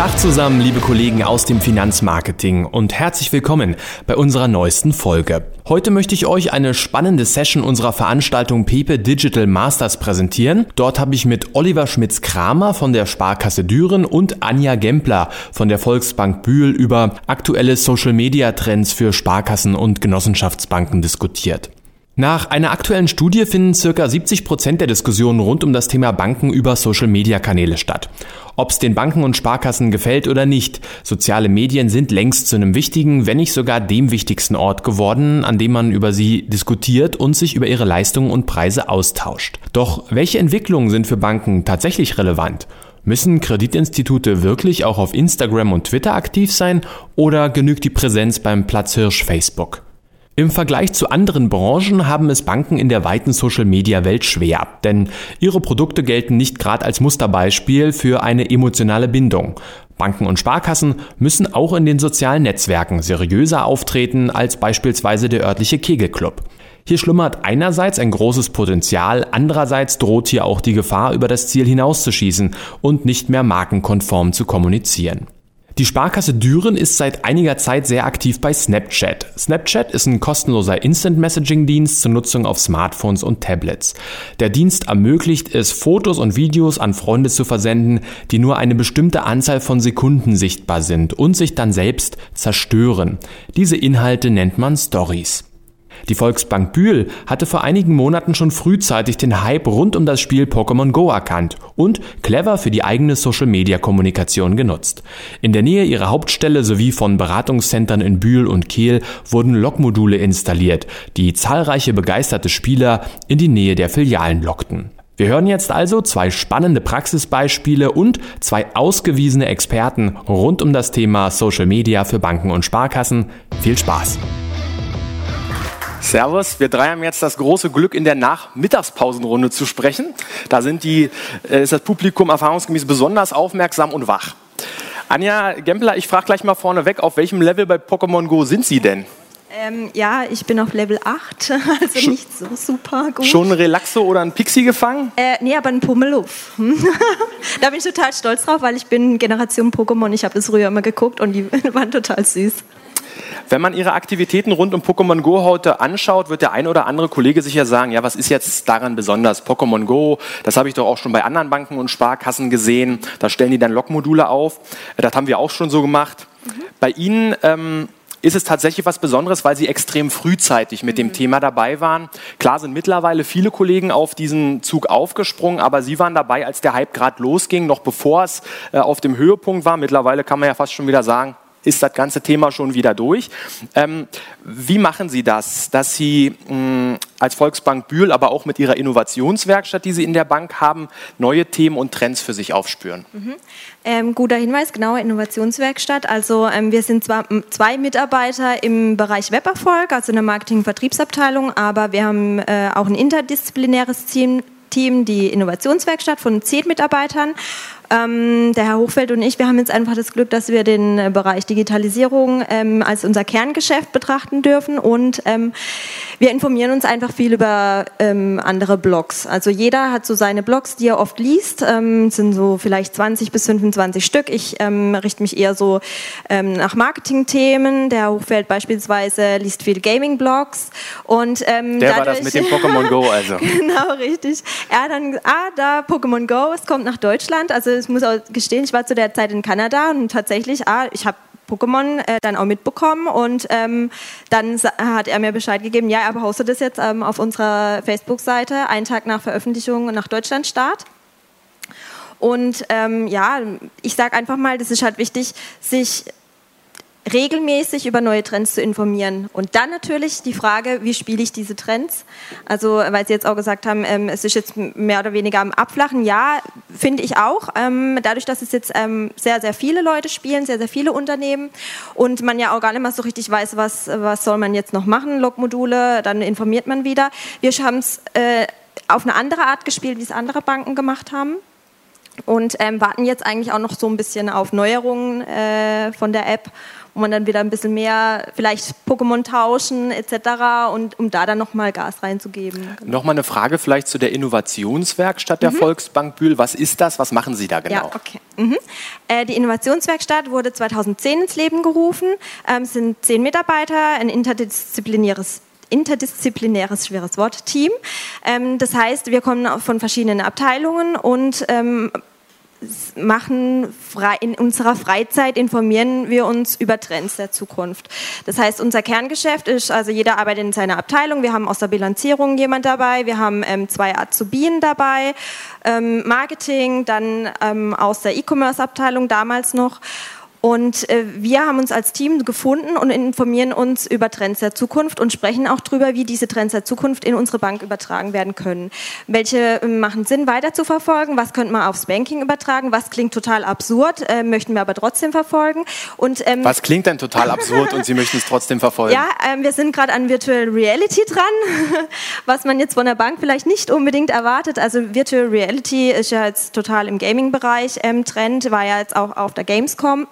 Tag zusammen, liebe Kollegen aus dem Finanzmarketing und herzlich willkommen bei unserer neuesten Folge. Heute möchte ich euch eine spannende Session unserer Veranstaltung Pepe Digital Masters präsentieren. Dort habe ich mit Oliver Schmitz-Kramer von der Sparkasse Düren und Anja Gempler von der Volksbank Bühl über aktuelle Social-Media-Trends für Sparkassen und Genossenschaftsbanken diskutiert. Nach einer aktuellen Studie finden circa 70 Prozent der Diskussionen rund um das Thema Banken über Social-Media-Kanäle statt. Ob es den Banken und Sparkassen gefällt oder nicht, soziale Medien sind längst zu einem wichtigen, wenn nicht sogar dem wichtigsten Ort geworden, an dem man über sie diskutiert und sich über ihre Leistungen und Preise austauscht. Doch welche Entwicklungen sind für Banken tatsächlich relevant? Müssen Kreditinstitute wirklich auch auf Instagram und Twitter aktiv sein oder genügt die Präsenz beim Platzhirsch Facebook? Im Vergleich zu anderen Branchen haben es Banken in der weiten Social-Media-Welt schwer, denn ihre Produkte gelten nicht gerade als Musterbeispiel für eine emotionale Bindung. Banken und Sparkassen müssen auch in den sozialen Netzwerken seriöser auftreten als beispielsweise der örtliche Kegelclub. Hier schlummert einerseits ein großes Potenzial, andererseits droht hier auch die Gefahr, über das Ziel hinauszuschießen und nicht mehr markenkonform zu kommunizieren. Die Sparkasse Düren ist seit einiger Zeit sehr aktiv bei Snapchat. Snapchat ist ein kostenloser Instant-Messaging-Dienst zur Nutzung auf Smartphones und Tablets. Der Dienst ermöglicht es, Fotos und Videos an Freunde zu versenden, die nur eine bestimmte Anzahl von Sekunden sichtbar sind und sich dann selbst zerstören. Diese Inhalte nennt man Stories. Die Volksbank Bühl hatte vor einigen Monaten schon frühzeitig den Hype rund um das Spiel Pokémon Go erkannt und clever für die eigene Social-Media-Kommunikation genutzt. In der Nähe ihrer Hauptstelle sowie von Beratungszentren in Bühl und Kehl wurden Lokmodule installiert, die zahlreiche begeisterte Spieler in die Nähe der Filialen lockten. Wir hören jetzt also zwei spannende Praxisbeispiele und zwei ausgewiesene Experten rund um das Thema Social Media für Banken und Sparkassen. Viel Spaß! Servus, wir drei haben jetzt das große Glück, in der Nachmittagspausenrunde zu sprechen. Da sind die, äh, ist das Publikum erfahrungsgemäß besonders aufmerksam und wach. Anja Gempler, ich frage gleich mal vorneweg, auf welchem Level bei Pokémon Go sind Sie denn? Ähm, ja, ich bin auf Level 8, also nicht so super gut. Schon ein Relaxo oder ein Pixie gefangen? Äh, nee, aber ein Pummeluff. da bin ich total stolz drauf, weil ich bin Generation Pokémon. Ich habe das früher immer geguckt und die waren total süß. Wenn man Ihre Aktivitäten rund um Pokémon Go heute anschaut, wird der ein oder andere Kollege sicher sagen, ja, was ist jetzt daran besonders? Pokémon Go, das habe ich doch auch schon bei anderen Banken und Sparkassen gesehen. Da stellen die dann Logmodule auf. Das haben wir auch schon so gemacht. Mhm. Bei Ihnen ähm, ist es tatsächlich was Besonderes, weil Sie extrem frühzeitig mit dem mhm. Thema dabei waren. Klar sind mittlerweile viele Kollegen auf diesen Zug aufgesprungen, aber Sie waren dabei, als der Hype gerade losging, noch bevor es äh, auf dem Höhepunkt war. Mittlerweile kann man ja fast schon wieder sagen, ist das ganze Thema schon wieder durch. Ähm, wie machen Sie das, dass Sie mh, mm, als Volksbank Bühl, aber auch mit Ihrer Innovationswerkstatt, die Sie in der Bank haben, neue Themen und Trends für sich aufspüren? Mhm. Ähm, guter Hinweis, genau, Innovationswerkstatt. Also ähm, wir sind zwar zwei Mitarbeiter im Bereich Weberfolg, also in der Marketing- und Vertriebsabteilung, aber wir haben äh, auch ein interdisziplinäres Team, Team, die Innovationswerkstatt von zehn Mitarbeitern. Ähm, der Herr Hochfeld und ich, wir haben jetzt einfach das Glück, dass wir den äh, Bereich Digitalisierung ähm, als unser Kerngeschäft betrachten dürfen und ähm, wir informieren uns einfach viel über ähm, andere Blogs. Also jeder hat so seine Blogs, die er oft liest, ähm, sind so vielleicht 20 bis 25 Stück. Ich ähm, richte mich eher so nach Marketing-Themen. Der Herr Hochfeld beispielsweise liest viel Gaming-Blogs und der dadurch, war das mit dem Pokémon Go also. genau, richtig. Er dann, ah, da Pokémon Go, es kommt nach Deutschland, also ich muss auch gestehen, ich war zu der Zeit in Kanada und tatsächlich, ah, ich habe Pokémon äh, dann auch mitbekommen und ähm, dann hat er mir Bescheid gegeben, ja, er postet das jetzt ähm, auf unserer Facebook-Seite, einen Tag nach Veröffentlichung nach Deutschlandstart. Und ähm, ja, ich sage einfach mal, das ist halt wichtig, sich regelmäßig über neue Trends zu informieren. Und dann natürlich die Frage, wie spiele ich diese Trends? Also, weil Sie jetzt auch gesagt haben, ähm, es ist jetzt mehr oder weniger am Abflachen. Ja, finde ich auch. Ähm, dadurch, dass es jetzt ähm, sehr, sehr viele Leute spielen, sehr, sehr viele Unternehmen und man ja auch gar nicht mehr so richtig weiß, was, was soll man jetzt noch machen, Logmodule, dann informiert man wieder. Wir haben es äh, auf eine andere Art gespielt, wie es andere Banken gemacht haben und ähm, warten jetzt eigentlich auch noch so ein bisschen auf Neuerungen äh, von der App, wo man dann wieder ein bisschen mehr vielleicht Pokémon tauschen etc. und um da dann nochmal Gas reinzugeben. Genau. Nochmal eine Frage vielleicht zu der Innovationswerkstatt der mhm. Volksbank Bühl. Was ist das? Was machen Sie da genau? Ja, okay. Mhm. Äh, die Innovationswerkstatt wurde 2010 ins Leben gerufen. Ähm, es sind zehn Mitarbeiter, ein interdisziplinäres interdisziplinäres, schweres Wort, Team. Ähm, das heißt, wir kommen von verschiedenen Abteilungen und ähm, machen in unserer Freizeit informieren wir uns über Trends der Zukunft. Das heißt, unser Kerngeschäft ist, also jeder arbeitet in seiner Abteilung. Wir haben aus der Bilanzierung jemand dabei, wir haben ähm, zwei Azubien dabei, ähm, Marketing, dann ähm, aus der E-Commerce-Abteilung damals noch und äh, wir haben uns als Team gefunden und informieren uns über Trends der Zukunft und sprechen auch darüber, wie diese Trends der Zukunft in unsere Bank übertragen werden können. Welche äh, machen Sinn weiter zu verfolgen? Was könnte man aufs Banking übertragen? Was klingt total absurd, äh, möchten wir aber trotzdem verfolgen? Und, ähm, was klingt denn total absurd und Sie möchten es trotzdem verfolgen? Ja, ähm, wir sind gerade an Virtual Reality dran, was man jetzt von der Bank vielleicht nicht unbedingt erwartet. Also Virtual Reality ist ja jetzt total im Gaming-Bereich ähm, Trend, war ja jetzt auch auf der Gamescom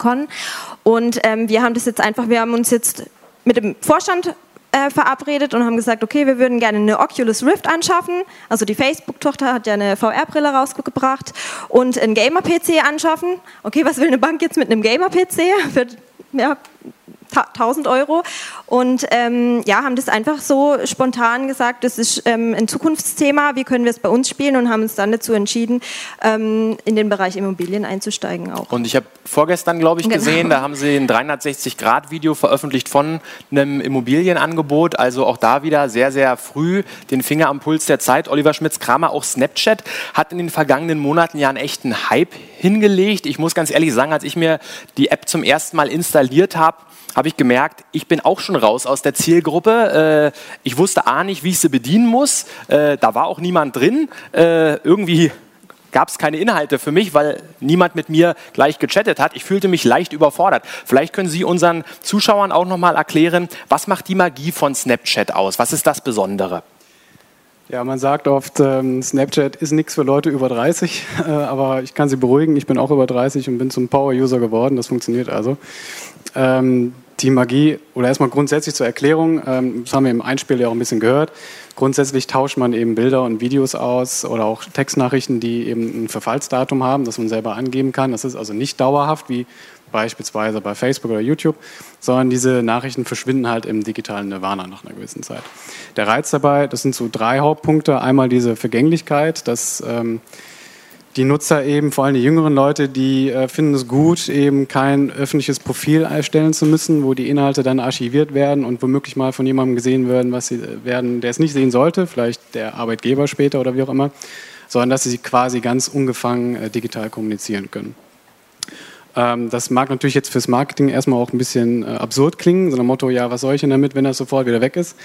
Con. Und ähm, wir haben das jetzt einfach, wir haben uns jetzt mit dem Vorstand äh, verabredet und haben gesagt, okay, wir würden gerne eine Oculus Rift anschaffen. Also die Facebook-Tochter hat ja eine VR-Brille rausgebracht und einen Gamer-PC anschaffen. Okay, was will eine Bank jetzt mit einem Gamer-PC? Ja, 1000 Euro und ähm, ja, haben das einfach so spontan gesagt, das ist ähm, ein Zukunftsthema, wie können wir es bei uns spielen und haben uns dann dazu entschieden, ähm, in den Bereich Immobilien einzusteigen auch. Und ich habe vorgestern, glaube ich, genau. gesehen, da haben Sie ein 360-Grad-Video veröffentlicht von einem Immobilienangebot, also auch da wieder sehr, sehr früh den Finger am Puls der Zeit. Oliver Schmitz-Kramer, auch Snapchat, hat in den vergangenen Monaten ja einen echten Hype hingelegt. Ich muss ganz ehrlich sagen, als ich mir die App zum ersten Mal installiert habe, habe ich gemerkt, ich bin auch schon raus aus der Zielgruppe. Äh, ich wusste A nicht, wie ich sie bedienen muss. Äh, da war auch niemand drin. Äh, irgendwie gab es keine Inhalte für mich, weil niemand mit mir gleich gechattet hat. Ich fühlte mich leicht überfordert. Vielleicht können Sie unseren Zuschauern auch nochmal erklären, was macht die Magie von Snapchat aus? Was ist das Besondere? Ja, man sagt oft, ähm, Snapchat ist nichts für Leute über 30, äh, aber ich kann Sie beruhigen, ich bin auch über 30 und bin zum Power-User geworden, das funktioniert also. Ähm, die Magie, oder erstmal grundsätzlich zur Erklärung, ähm, das haben wir im Einspiel ja auch ein bisschen gehört, grundsätzlich tauscht man eben Bilder und Videos aus oder auch Textnachrichten, die eben ein Verfallsdatum haben, das man selber angeben kann. Das ist also nicht dauerhaft, wie beispielsweise bei Facebook oder YouTube, sondern diese Nachrichten verschwinden halt im digitalen Nirvana nach einer gewissen Zeit. Der Reiz dabei, das sind so drei Hauptpunkte. Einmal diese Vergänglichkeit, dass ähm, die Nutzer eben, vor allem die jüngeren Leute, die äh, finden es gut, eben kein öffentliches Profil erstellen zu müssen, wo die Inhalte dann archiviert werden und womöglich mal von jemandem gesehen werden, was sie äh, werden, der es nicht sehen sollte, vielleicht der Arbeitgeber später oder wie auch immer, sondern dass sie quasi ganz ungefangen äh, digital kommunizieren können. Ähm, das mag natürlich jetzt fürs Marketing erstmal auch ein bisschen äh, absurd klingen, so ein Motto, ja, was soll ich denn damit, wenn das sofort wieder weg ist?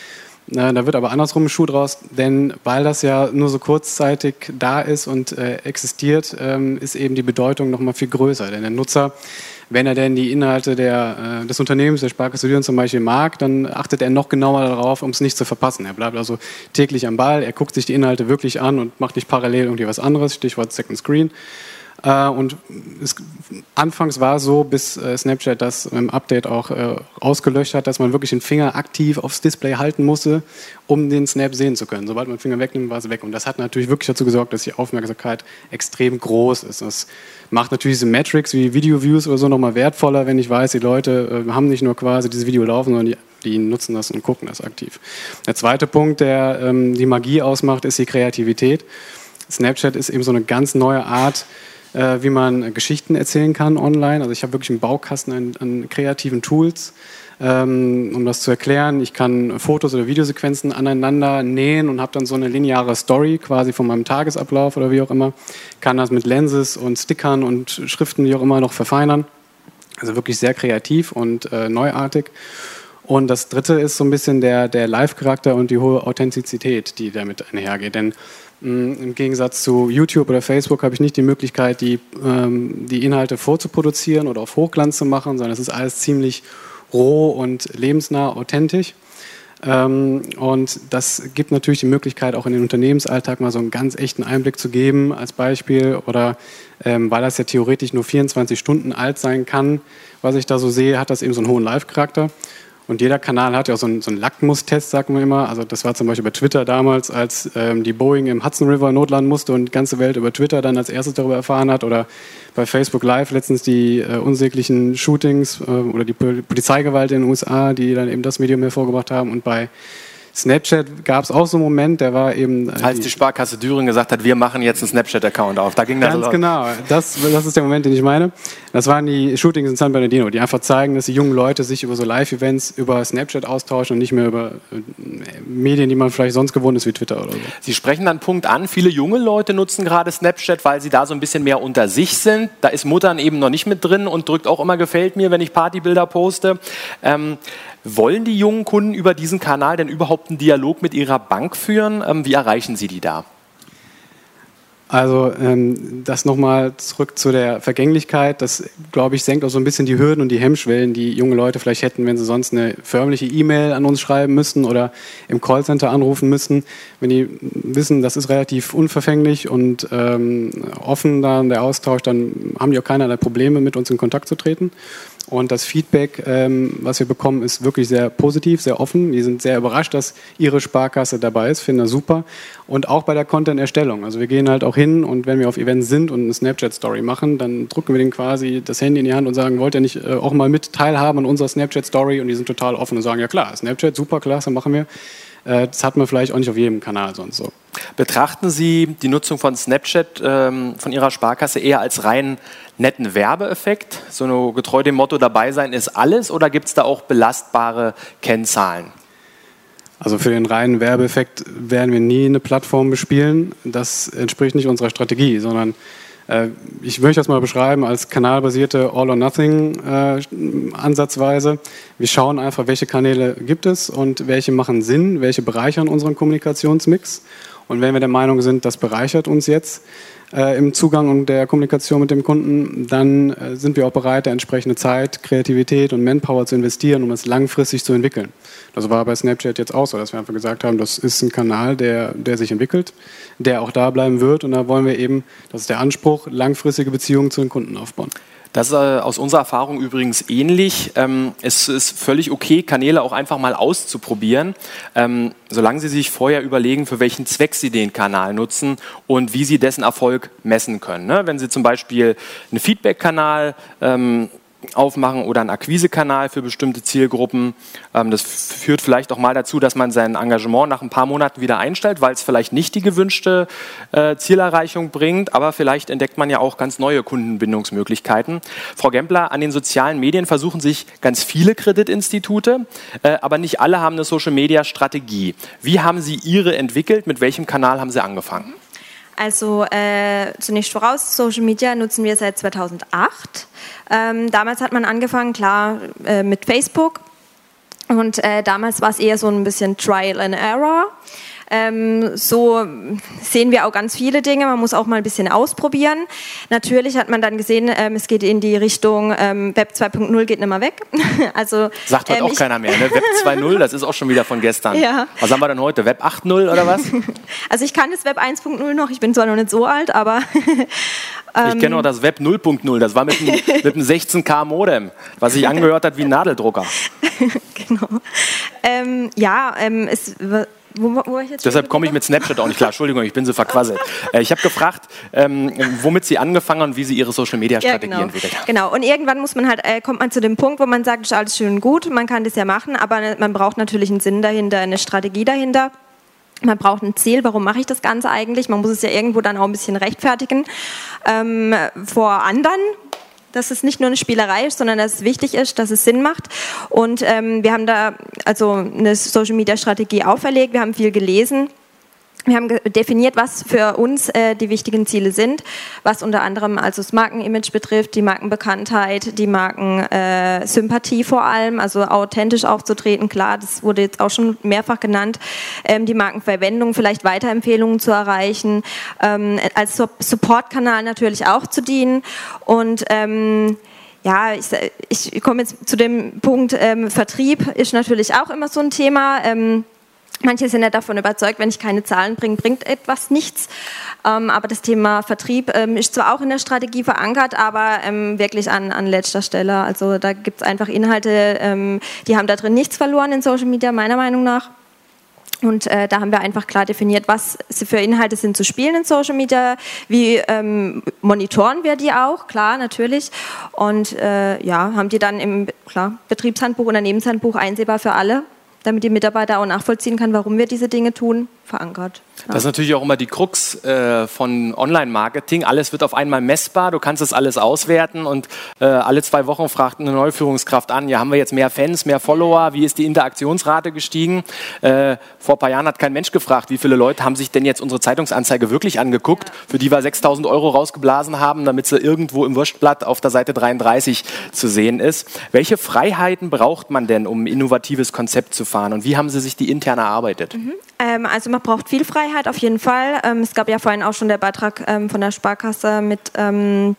Da wird aber andersrum ein Schuh draus, denn weil das ja nur so kurzzeitig da ist und äh, existiert, ähm, ist eben die Bedeutung noch mal viel größer. Denn der Nutzer, wenn er denn die Inhalte der, äh, des Unternehmens, der Sparkasse Düren zum Beispiel mag, dann achtet er noch genauer darauf, um es nicht zu verpassen. Er bleibt also täglich am Ball, er guckt sich die Inhalte wirklich an und macht nicht parallel irgendwie was anderes, Stichwort Second Screen. Äh, und es, anfangs war so, bis äh, Snapchat das im Update auch äh, ausgelöscht hat, dass man wirklich den Finger aktiv aufs Display halten musste, um den Snap sehen zu können. Sobald man den Finger wegnimmt, war es weg. Und das hat natürlich wirklich dazu gesorgt, dass die Aufmerksamkeit extrem groß ist. Das macht natürlich diese Metrics wie Video-Views oder so nochmal wertvoller, wenn ich weiß, die Leute haben nicht nur quasi dieses Video laufen, sondern die die nutzen das und gucken das aktiv. Der zweite Punkt, der ähm, die Magie ausmacht, ist die Kreativität. Snapchat ist eben so eine ganz neue Art, äh, wie man Geschichten erzählen kann online. Also ich habe wirklich einen Baukasten an, an kreativen Tools, ähm, um das zu erklären. Ich kann Fotos oder Videosequenzen aneinander nähen und habe dann so eine lineare Story quasi von meinem Tagesablauf oder wie auch immer. Kann das mit Lenses und Stickern und Schriften wie auch immer noch verfeinern. Also wirklich sehr kreativ und äh, neuartig. Und das dritte ist so ein bisschen der, der Live-Charakter und die hohe Authentizität, die damit einhergeht. Denn mh, mm, im Gegensatz zu YouTube oder Facebook habe ich nicht die Möglichkeit, die, ähm, die Inhalte vorzuproduzieren oder auf Hochglanz zu machen, sondern es ist alles ziemlich roh und lebensnah, authentisch. Ähm, und das gibt natürlich die Möglichkeit, auch in den Unternehmensalltag mal so einen ganz echten Einblick zu geben, als Beispiel. Oder ähm, weil das ja theoretisch nur 24 Stunden alt sein kann, was ich da so sehe, hat das eben so einen hohen Live-Charakter. Und jeder Kanal hat ja auch so einen, so einen Lackmustest, sagen wir immer. Also das war zum Beispiel bei Twitter damals, als ähm, die Boeing im Hudson River notlanden musste und die ganze Welt über Twitter dann als erstes darüber erfahren hat. Oder bei Facebook Live letztens die äh, unsäglichen Shootings äh, oder die Polizeigewalt in den USA, die dann eben das Medium hervorgebracht haben. Und bei Snapchat gab es auch so einen Moment, der war eben. Äh, Als die Sparkasse Düren gesagt hat, wir machen jetzt einen Snapchat-Account auf. Da ging das Ganz genau. Das, das ist der Moment, den ich meine. Das waren die Shootings in San Bernardino, die einfach zeigen, dass die jungen Leute sich über so Live-Events über Snapchat austauschen und nicht mehr über äh, Medien, die man vielleicht sonst gewohnt ist, wie Twitter oder so. Sie sprechen dann Punkt an. Viele junge Leute nutzen gerade Snapchat, weil sie da so ein bisschen mehr unter sich sind. Da ist Muttern eben noch nicht mit drin und drückt auch immer gefällt mir, wenn ich Partybilder poste. Ähm, wollen die jungen Kunden über diesen Kanal denn überhaupt einen Dialog mit ihrer Bank führen? Ähm, wie erreichen Sie die da? Also ähm, das nochmal zurück zu der Vergänglichkeit. Das, glaube ich, senkt auch so ein bisschen die Hürden und die Hemmschwellen, die junge Leute vielleicht hätten, wenn sie sonst eine förmliche E-Mail an uns schreiben müssten oder im Callcenter anrufen müssten. Wenn die wissen, das ist relativ unverfänglich und ähm, offen dann der Austausch, dann haben die auch keinerlei Probleme, mit uns in Kontakt zu treten. Und das Feedback, ähm, was wir bekommen, ist wirklich sehr positiv, sehr offen. Die sind sehr überrascht, dass ihre Sparkasse dabei ist, finden das super. Und auch bei der Content-Erstellung. Also wir gehen halt auch hin und wenn wir auf Events sind und eine Snapchat-Story machen, dann drücken wir denen quasi das Handy in die Hand und sagen, wollt ihr nicht äh, auch mal mit teilhaben an unserer Snapchat-Story? Und die sind total offen und sagen, ja klar, Snapchat, super, klasse, machen wir. Äh, das hat man vielleicht auch nicht auf jedem Kanal sonst so. Betrachten Sie die Nutzung von Snapchat ähm, von Ihrer Sparkasse eher als rein netten Werbeeffekt, so getreu dem Motto dabei sein ist alles, oder gibt es da auch belastbare Kennzahlen? Also für den reinen Werbeeffekt werden wir nie eine Plattform bespielen. Das entspricht nicht unserer Strategie, sondern äh, ich möchte das mal beschreiben als kanalbasierte All-or-Nothing-Ansatzweise. Äh, wir schauen einfach, welche Kanäle gibt es und welche machen Sinn, welche bereichern unseren Kommunikationsmix. Und wenn wir der Meinung sind, das bereichert uns jetzt, äh, im Zugang und der Kommunikation mit dem Kunden, dann äh, sind wir auch bereit, entsprechende Zeit, Kreativität und Manpower zu investieren, um es langfristig zu entwickeln. Das war bei Snapchat jetzt auch so, dass wir einfach gesagt haben, das ist ein Kanal, der, der sich entwickelt, der auch da bleiben wird und da wollen wir eben, das ist der Anspruch, langfristige Beziehungen zu den Kunden aufbauen. Das ist äh, aus unserer Erfahrung übrigens ähnlich. Ähm, es ist völlig okay, Kanäle auch einfach mal auszuprobieren, ähm, solange Sie sich vorher überlegen, für welchen Zweck Sie den Kanal nutzen und wie Sie dessen Erfolg messen können. Ne? Wenn Sie zum Beispiel einen Feedback-Kanal ähm, aufmachen oder einen Akquisekanal für bestimmte Zielgruppen. Ähm, das führt vielleicht auch mal dazu, dass man sein Engagement nach ein paar Monaten wieder einstellt, weil es vielleicht nicht die gewünschte äh, Zielerreichung bringt, aber vielleicht entdeckt man ja auch ganz neue Kundenbindungsmöglichkeiten. Frau Gempler, an den sozialen Medien versuchen sich ganz viele Kreditinstitute, äh, aber nicht alle haben eine Social-Media-Strategie. Wie haben Sie Ihre entwickelt? Mit welchem Kanal haben Sie angefangen? Also äh, zunächst voraus, Social Media nutzen wir seit 2008. Ähm, damals hat man angefangen, klar, äh, mit Facebook. Und äh, damals war es eher so ein bisschen Trial and Error. Ähm, so sehen wir auch ganz viele Dinge. Man muss auch mal ein bisschen ausprobieren. Natürlich hat man dann gesehen, ähm, es geht in die Richtung ähm, Web 2.0 geht nicht mehr weg. also, Sagt heute ähm, auch keiner mehr. Ne? Web 2.0, das ist auch schon wieder von gestern. Ja. Was haben wir denn heute? Web 8.0 oder was? also ich kann das Web 1.0 noch. Ich bin zwar noch nicht so alt, aber ich kenne auch das Web 0.0, das war mit einem, mit einem 16K Modem, was sich angehört hat wie ein Nadeldrucker. genau. Ähm, ja, ähm, es wo, wo Deshalb komme ich mit Snapchat auch nicht klar. Entschuldigung, ich bin so verquasselt. Äh, ich habe gefragt, ähm, womit Sie angefangen haben und wie Sie Ihre Social-Media-Strategie ja, genau. entwickelt haben. Genau, und irgendwann muss man halt, äh, kommt man zu dem Punkt, wo man sagt, das ist alles schön und gut, man kann das ja machen, aber man braucht natürlich einen Sinn dahinter, eine Strategie dahinter. Man braucht ein Ziel, warum mache ich das Ganze eigentlich? Man muss es ja irgendwo dann auch ein bisschen rechtfertigen ähm, vor anderen, dass es nicht nur eine Spielerei ist, sondern dass es wichtig ist, dass es Sinn macht. Und ähm, wir haben da also eine Social Media Strategie auferlegt, wir haben viel gelesen wir haben definiert, was für uns äh, die wichtigen Ziele sind, was unter anderem also das Markenimage betrifft, die Markenbekanntheit, die Markensympathie äh, vor allem, also authentisch aufzutreten, klar, das wurde jetzt auch schon mehrfach genannt, ähm, die Markenverwendung, vielleicht Weiterempfehlungen zu erreichen, ähm, als Supportkanal natürlich auch zu dienen. Und ähm, ja, ich, ich komme jetzt zu dem Punkt, ähm, Vertrieb ist natürlich auch immer so ein Thema. Manche sind ja davon überzeugt, wenn ich keine Zahlen bringe, bringt etwas nichts. Ähm, aber das Thema Vertrieb ähm, ist zwar auch in der Strategie verankert, aber ähm, wirklich an, an letzter Stelle. Also da gibt es einfach Inhalte, die haben da drin nichts verloren in Social Media, meiner Meinung nach. Und äh, da haben wir einfach klar definiert, was für Inhalte sind zu spielen in Social Media, wie ähm, monitoren wir die auch, klar, natürlich. Und äh, ja, haben die dann im klar, Betriebshandbuch, Unternehmenshandbuch einsehbar für alle damit die Mitarbeiter auch nachvollziehen kann, warum wir diese Dinge tun, verankert. Ja. Das ist natürlich auch immer die Krux äh, von Online-Marketing. Alles wird auf einmal messbar, du kannst das alles auswerten und äh, alle zwei Wochen fragt eine Neuführungskraft an, ja, haben wir jetzt mehr Fans, mehr Follower, wie ist die Interaktionsrate gestiegen? Äh, vor ein paar Jahren hat kein Mensch gefragt, wie viele Leute haben sich denn jetzt unsere Zeitungsanzeige wirklich angeguckt, ja. für die wir 6000 Euro rausgeblasen haben, damit sie irgendwo im Wurstblatt auf der Seite 33 zu sehen ist. Welche Freiheiten braucht man denn, um ein innovatives Konzept zu fahren und wie haben Sie sich die intern erarbeitet? Mhm. Ähm, also man braucht viel Freiheit auf jeden Fall. Ähm, es gab ja vorhin auch schon der Beitrag ähm, von der Sparkasse mit ähm,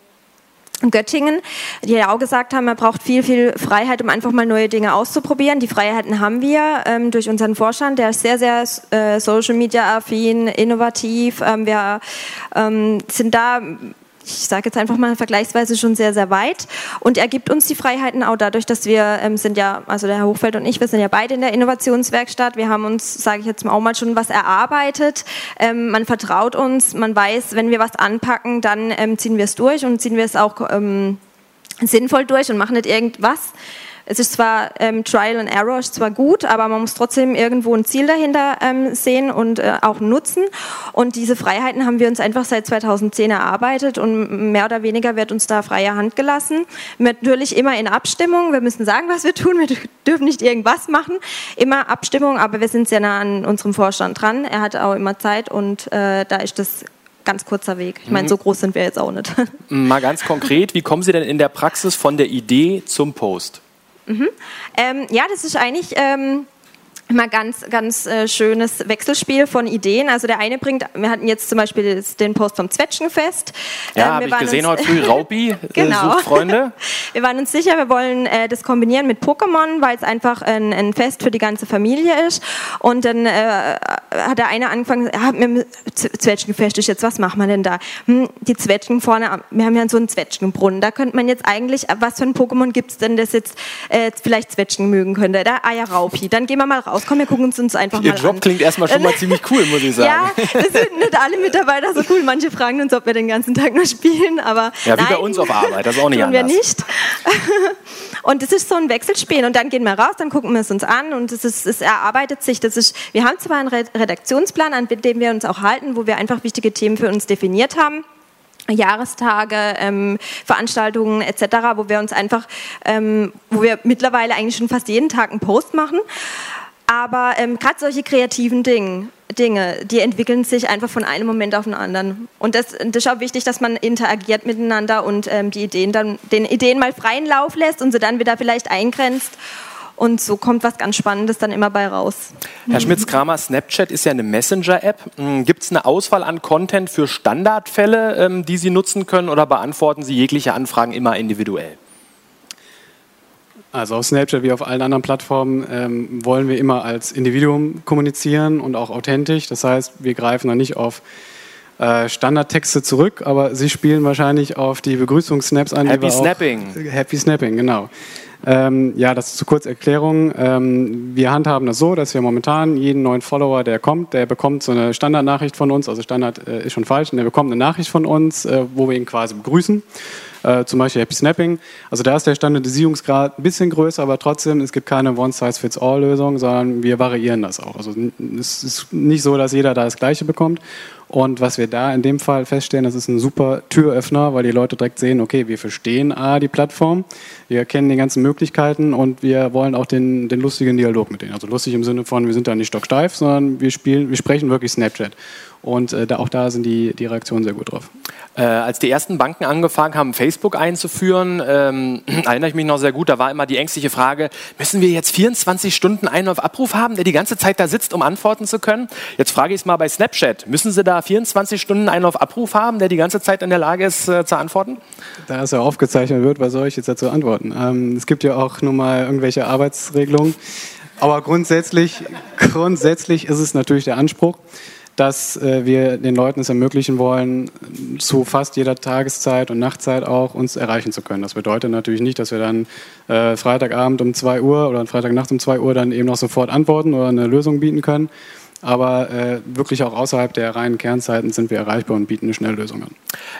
Göttingen, die ja auch gesagt haben, man braucht viel, viel Freiheit, um einfach mal neue Dinge auszuprobieren. Die Freiheiten haben wir ähm, durch unseren Vorstand, der ist sehr, sehr äh, Social Media affin, innovativ. Ähm, wir ähm, sind da ich sage jetzt einfach mal vergleichsweise schon sehr, sehr weit. Und er gibt uns die Freiheiten auch dadurch, dass wir ähm, sind ja, also der Herr Hochfeld und ich, wir sind ja beide in der Innovationswerkstatt. Wir haben uns, sage ich jetzt mal auch mal schon was erarbeitet. Ähm, man vertraut uns, man weiß, wenn wir was anpacken, dann ähm, ziehen wir es durch und ziehen wir es auch ähm, sinnvoll durch und machen nicht irgendwas es ist zwar ähm, Trial and Error, ist zwar gut, aber man muss trotzdem irgendwo ein Ziel dahinter ähm, sehen und äh, auch nutzen. Und diese Freiheiten haben wir uns einfach seit 2010 erarbeitet und mehr oder weniger wird uns da freie Hand gelassen. Natürlich immer in Abstimmung. Wir müssen sagen, was wir tun. Wir dürfen nicht irgendwas machen. Immer Abstimmung, aber wir sind sehr nah an unserem Vorstand dran. Er hat auch immer Zeit und äh, da ist das ganz kurzer Weg. Ich meine, mhm. so groß sind wir jetzt auch nicht. Mal ganz konkret, wie kommen Sie denn in der Praxis von der Idee zum Post? Mhm. Ähm, ja, das ist eigentlich ähm, immer ganz, ganz äh, schönes Wechselspiel von Ideen. Also der eine bringt, wir hatten jetzt zum Beispiel den Post vom Zwetschgenfest. Ja, ähm, habe ich gesehen uns, heute früh, Raupi äh, genau. sucht Freunde. wir waren uns sicher, wir wollen äh, das kombinieren mit Pokémon, weil es einfach ein, ein, Fest für die ganze Familie ist. Und dann äh, hat der eine angefangen, ja, Zwetschgenfest ist jetzt, was macht man denn da? Hm, die Zwetschgen vorne, wir haben ja so einen Zwetschgenbrunnen. Da könnte man jetzt eigentlich, was für ein Pokémon gibt es denn, das jetzt äh, vielleicht Zwetschgen mögen könnte? Da, ah ja, Raupi. Dann gehen wir mal raus raus. Komm, wir gucken uns, uns einfach Ihr mal Job an. klingt erstmal schon mal ziemlich cool, muss ich sagen. Ja, es sind nicht alle Mitarbeiter so cool. Manche fragen uns, ob wir den ganzen Tag nur spielen, aber Ja, wie nein, bei uns auf Arbeit, das ist auch nicht tun anders. wir nicht. Und das ist so ein Wechselspiel und dann gehen wir raus, dann gucken wir es uns an und es, ist, es erarbeitet sich. Das ist, wir haben zwar einen Redaktionsplan, an dem wir uns auch halten, wo wir einfach wichtige Themen für uns definiert haben. Jahrestage, ähm, Veranstaltungen etc., wo wir uns einfach, ähm, wo wir mittlerweile eigentlich schon fast jeden Tag einen Post machen. Aber ähm, gerade solche kreativen Dinge, Dinge, die entwickeln sich einfach von einem Moment auf den anderen. Und das, das ist auch wichtig, dass man interagiert miteinander und ähm, die Ideen dann, den Ideen mal freien Lauf lässt und sie dann wieder vielleicht eingrenzt. Und so kommt was ganz Spannendes dann immer bei raus. Herr Schmitz-Kramer, Snapchat ist ja eine Messenger-App. Hm, Gibt es eine Auswahl an Content für Standardfälle, ähm, die Sie nutzen können oder beantworten Sie jegliche Anfragen immer individuell? Also auf Snapchat wie auf allen anderen Plattformen ähm, wollen wir immer als Individuum kommunizieren und auch authentisch. Das heißt, wir greifen dann nicht auf äh, Standardtexte zurück, aber Sie spielen wahrscheinlich auf die Begrüßungssnaps an. Happy Snapping. Auch, Happy Snapping, genau. Ähm, ja, das ist zu kurz Erklärung. Ähm, wir handhaben das so, dass wir momentan jeden neuen Follower, der kommt, der bekommt so eine Standardnachricht von uns, also Standard äh, ist schon falsch, der bekommt eine Nachricht von uns, äh, wo wir ihn quasi begrüßen äh, zum Beispiel Happy Snapping. Also da ist der Standardisierungsgrad ein bisschen größer, aber trotzdem, es gibt keine One-Size-Fits-All-Lösung, sondern wir variieren das auch. Also es ist nicht so, dass jeder da das Gleiche bekommt. Und was wir da in dem Fall feststellen, das ist ein super Türöffner, weil die Leute direkt sehen, okay, wir verstehen A, die Plattform, wir kennen die ganzen Möglichkeiten und wir wollen auch den, den lustigen Dialog mit denen. Also lustig im Sinne von, wir sind da nicht stocksteif, sondern wir, spielen, wir sprechen wirklich Snapchat. Und äh, da, auch da sind die, die Reaktionen sehr gut drauf. Äh, als die ersten Banken angefangen haben, Facebook einzuführen, ähm, erinnere ich mich noch sehr gut, da war immer die ängstliche Frage, müssen wir jetzt 24 Stunden einen auf Abruf haben, der die ganze Zeit da sitzt, um antworten zu können? Jetzt frage ich es mal bei Snapchat, müssen Sie da 24 Stunden einen auf Abruf haben, der die ganze Zeit in der Lage ist, äh, zu antworten? Da es ja aufgezeichnet wird, was soll ich jetzt dazu antworten? Ähm, es gibt ja auch nun mal irgendwelche Arbeitsregelungen, aber grundsätzlich, grundsätzlich ist es natürlich der Anspruch, dass äh, wir den Leuten es ermöglichen wollen, zu fast jeder Tageszeit und Nachtzeit auch uns erreichen zu können. Das bedeutet natürlich nicht, dass wir dann äh, Freitagabend um 2 Uhr oder Freitagnacht um 2 Uhr dann eben noch sofort antworten oder eine Lösung bieten können. Aber äh, wirklich auch außerhalb der reinen Kernzeiten sind wir erreichbar und bieten eine schnelle an.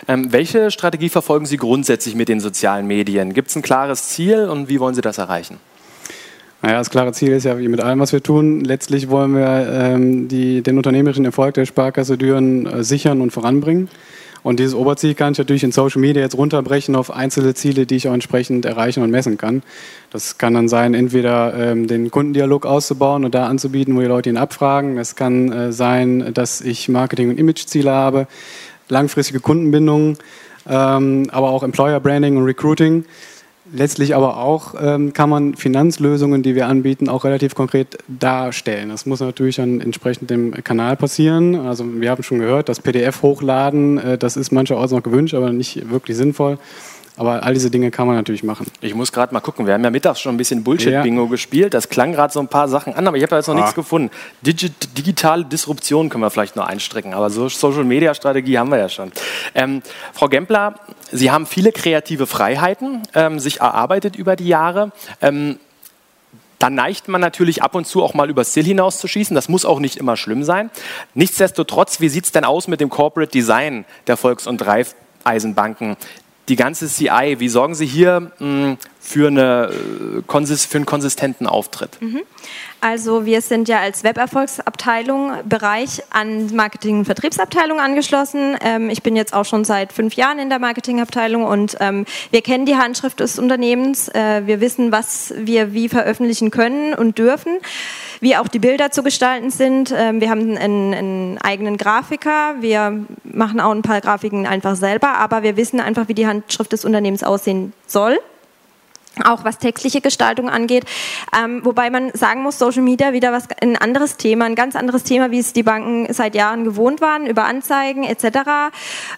Ähm, welche Strategie verfolgen Sie grundsätzlich mit den sozialen Medien? Gibt es ein klares Ziel und wie wollen Sie das erreichen? Naja, das klare Ziel ist ja, wie mit allem, was wir tun, letztlich wollen wir ähm, die, den unternehmerischen Erfolg der Sparkasse Düren äh, sichern und voranbringen. Und dieses Oberziel kann ich natürlich in Social Media jetzt runterbrechen auf einzelne Ziele, die ich auch entsprechend erreichen und messen kann. Das kann dann sein, entweder ähm, den Kundendialog auszubauen und da anzubieten, wo die Leute ihn abfragen. Es kann äh, sein, dass ich Marketing- und Imageziele habe, langfristige Kundenbindungen, ähm, aber auch Employer Branding und Recruiting. Letztlich aber auch ähm, kann man Finanzlösungen, die wir anbieten, auch relativ konkret darstellen. Das muss natürlich an entsprechend dem Kanal passieren. Also wir haben schon gehört, das PDF hochladen, äh, das ist mancherorts noch gewünscht, aber nicht wirklich sinnvoll. Aber all diese Dinge kann man natürlich machen. Ich muss gerade mal gucken. Wir haben ja mittags schon ein bisschen Bullshit-Bingo ja. gespielt. Das klang gerade so ein paar Sachen an, aber ich habe ja jetzt noch ah. nichts gefunden. Digi digitale Disruption können wir vielleicht noch einstrecken, aber so Social-Media-Strategie haben wir ja schon. Ähm, Frau Gempler, Sie haben viele kreative Freiheiten ähm, sich erarbeitet über die Jahre. Ähm, dann neigt man natürlich ab und zu auch mal übers Ziel hinauszuschießen. Das muss auch nicht immer schlimm sein. Nichtsdestotrotz, wie sieht es denn aus mit dem Corporate Design der Volks- und Reifeisenbanken? Die ganze CI, wie sorgen Sie hier hm, für, eine, äh, für einen konsistenten Auftritt? Mhm. Also wir sind ja als Weberfolgsabteilung Bereich an Marketing- und Vertriebsabteilung angeschlossen. Ähm, ich bin jetzt auch schon seit fünf Jahren in der Marketingabteilung und ähm, wir kennen die Handschrift des Unternehmens. Äh, wir wissen, was wir wie veröffentlichen können und dürfen, wie auch die Bilder zu gestalten sind. Ähm, wir haben einen, einen eigenen Grafiker. Wir machen auch ein paar Grafiken einfach selber, aber wir wissen einfach, wie die Handschrift des Unternehmens aussehen soll auch was textliche Gestaltung angeht. Ähm, wobei man sagen muss, Social Media wieder was ein anderes Thema, ein ganz anderes Thema, wie es die Banken seit Jahren gewohnt waren, über Anzeigen etc.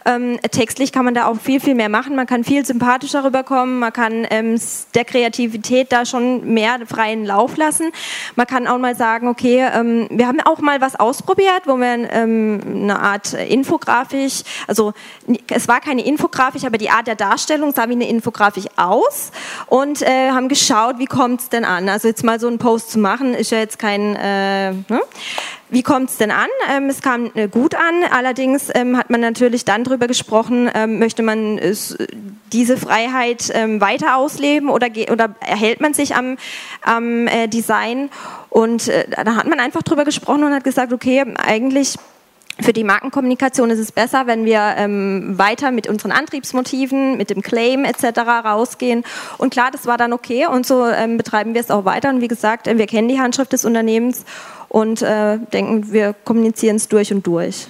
Ähm, textlich kann man da auch viel, viel mehr machen. Man kann viel sympathischer rüberkommen, man kann ähm, der Kreativität da schon mehr freien Lauf lassen. Man kann auch mal sagen, okay, ähm, wir haben auch mal was ausprobiert, wo wir ähm, eine Art Infografik, also es war keine Infografik, aber die Art der Darstellung sah wie eine Infografik aus und und äh, haben geschaut, wie kommt es denn an. Also jetzt mal so einen Post zu machen, ist ja jetzt kein... Äh, ne? Wie kommt es denn an? Ähm, es kam äh, gut an, allerdings ähm, hat man natürlich dann darüber gesprochen, ähm, möchte man äh, diese Freiheit ähm, weiter ausleben oder, oder erhält man sich am, am äh, Design? Und äh, da hat man einfach darüber gesprochen und hat gesagt, okay, eigentlich für die Markenkommunikation ist es besser, wenn wir ähm, weiter mit unseren Antriebsmotiven, mit dem Claim etc. rausgehen. Und klar, das war dann okay und so ähm, betreiben wir es auch weiter. Und wie gesagt, äh, wir kennen die Handschrift des Unternehmens und äh, denken, wir kommunizieren es durch und durch.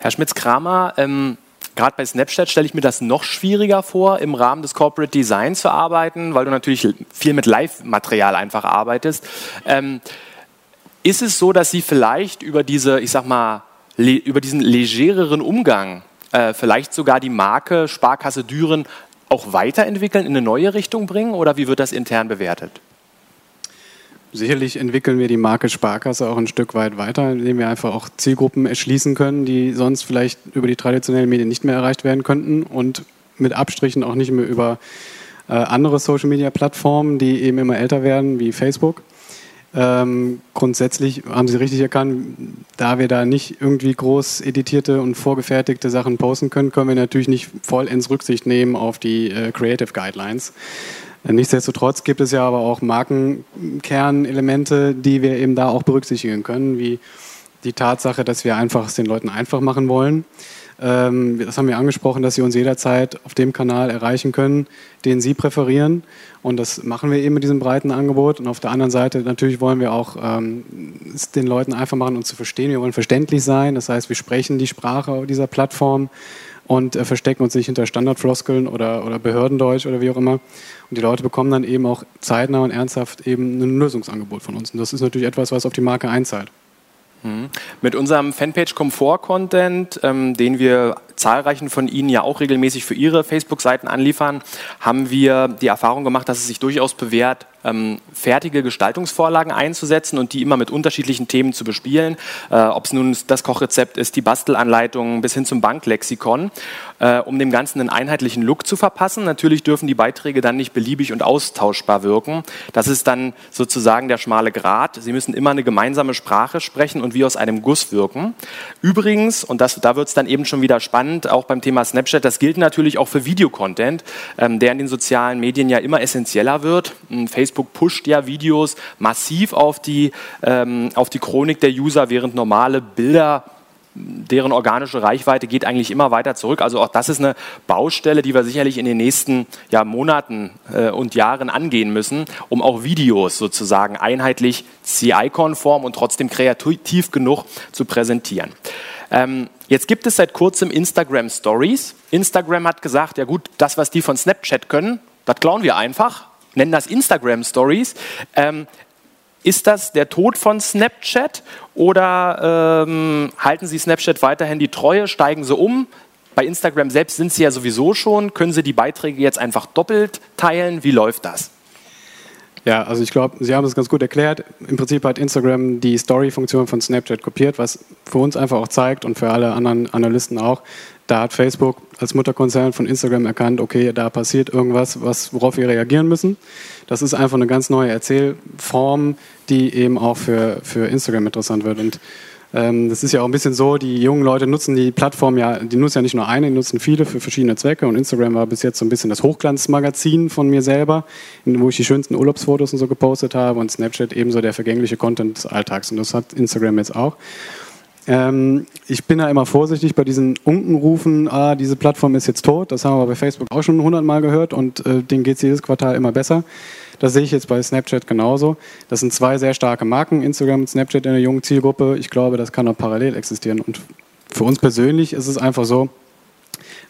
Herr Schmitz-Kramer, ähm, gerade bei Snapchat stelle ich mir das noch schwieriger vor, im Rahmen des Corporate Design zu arbeiten, weil du natürlich viel mit Live-Material einfach arbeitest. Ähm, ist es so, dass Sie vielleicht über diese, ich sag mal, über diesen legereren Umgang äh, vielleicht sogar die Marke Sparkasse Düren auch weiterentwickeln, in eine neue Richtung bringen oder wie wird das intern bewertet? Sicherlich entwickeln wir die Marke Sparkasse auch ein Stück weit weiter, indem wir einfach auch Zielgruppen erschließen können, die sonst vielleicht über die traditionellen Medien nicht mehr erreicht werden könnten und mit Abstrichen auch nicht mehr über äh, andere Social-Media-Plattformen, die eben immer älter werden, wie Facebook. Ähm, grundsätzlich haben Sie richtig erkannt, da wir da nicht irgendwie groß editierte und vorgefertigte Sachen posten können, können wir natürlich nicht vollends Rücksicht nehmen auf die äh, Creative Guidelines. Nichtsdestotrotz gibt es ja aber auch Markenkernelemente, die wir eben da auch berücksichtigen können, wie die Tatsache, dass wir einfach es den Leuten einfach machen wollen. Ähm, das haben wir angesprochen, dass sie uns jederzeit auf dem Kanal erreichen können, den sie präferieren. Und das machen wir eben mit diesem breiten Angebot. Und auf der anderen Seite natürlich wollen wir auch ähm, es den Leuten einfach machen, uns zu verstehen. Wir wollen verständlich sein. Das heißt, wir sprechen die Sprache dieser Plattform und äh, verstecken uns nicht hinter Standardfloskeln oder, oder Behördendeutsch oder wie auch immer. Und die Leute bekommen dann eben auch zeitnah und ernsthaft eben ein Lösungsangebot von uns. Und das ist natürlich etwas, was auf die Marke einzahlt. Mit unserem Fanpage Komfort Content, ähm, den wir zahlreichen von Ihnen ja auch regelmäßig für Ihre Facebook-Seiten anliefern, haben wir die Erfahrung gemacht, dass es sich durchaus bewährt, ähm, fertige Gestaltungsvorlagen einzusetzen und die immer mit unterschiedlichen Themen zu bespielen. Äh, Ob es nun das Kochrezept ist, die Bastelanleitung bis hin zum Banklexikon, äh, um dem Ganzen einen einheitlichen Look zu verpassen. Natürlich dürfen die Beiträge dann nicht beliebig und austauschbar wirken. Das ist dann sozusagen der schmale Grat. Sie müssen immer eine gemeinsame Sprache sprechen und wie aus einem Guss wirken. Übrigens, und das, da wird es dann eben schon wieder spannend, auch beim Thema Snapchat. Das gilt natürlich auch für Videocontent, ähm, der in den sozialen Medien ja immer essentieller wird. Ähm, Facebook pusht ja Videos massiv auf die, ähm, auf die Chronik der User, während normale Bilder deren organische Reichweite geht eigentlich immer weiter zurück. Also auch das ist eine Baustelle, die wir sicherlich in den nächsten ja, Monaten äh, und Jahren angehen müssen, um auch Videos sozusagen einheitlich CI-konform und trotzdem kreativ genug zu präsentieren. Ähm, jetzt gibt es seit kurzem Instagram Stories. Instagram hat gesagt, ja gut, das, was die von Snapchat können, das klauen wir einfach, nennen das Instagram Stories. Ähm, ist das der Tod von Snapchat oder ähm, halten Sie Snapchat weiterhin die Treue, steigen Sie um? Bei Instagram selbst sind Sie ja sowieso schon. Können Sie die Beiträge jetzt einfach doppelt teilen? Wie läuft das? Ja, also ich glaube, Sie haben es ganz gut erklärt. Im Prinzip hat Instagram die Story-Funktion von Snapchat kopiert, was für uns einfach auch zeigt und für alle anderen Analysten auch. Da hat Facebook als Mutterkonzern von Instagram erkannt, okay, da passiert irgendwas, was, worauf wir reagieren müssen. Das ist einfach eine ganz neue Erzählform, die eben auch für, für Instagram interessant wird. Und das ist ja auch ein bisschen so, die jungen Leute nutzen die Plattform ja, die nutzen ja nicht nur eine, die nutzen viele für verschiedene Zwecke und Instagram war bis jetzt so ein bisschen das Hochglanzmagazin von mir selber, wo ich die schönsten Urlaubsfotos und so gepostet habe und Snapchat ebenso der vergängliche Content des Alltags und das hat Instagram jetzt auch. Ähm, ich bin da immer vorsichtig bei diesen Unkenrufen, ah, diese Plattform ist jetzt tot, das haben wir bei Facebook auch schon hundertmal gehört und äh, denen geht es jedes Quartal immer besser. Das sehe ich jetzt bei Snapchat genauso. Das sind zwei sehr starke Marken, Instagram und Snapchat in der jungen Zielgruppe. Ich glaube, das kann auch parallel existieren. Und für uns persönlich ist es einfach so,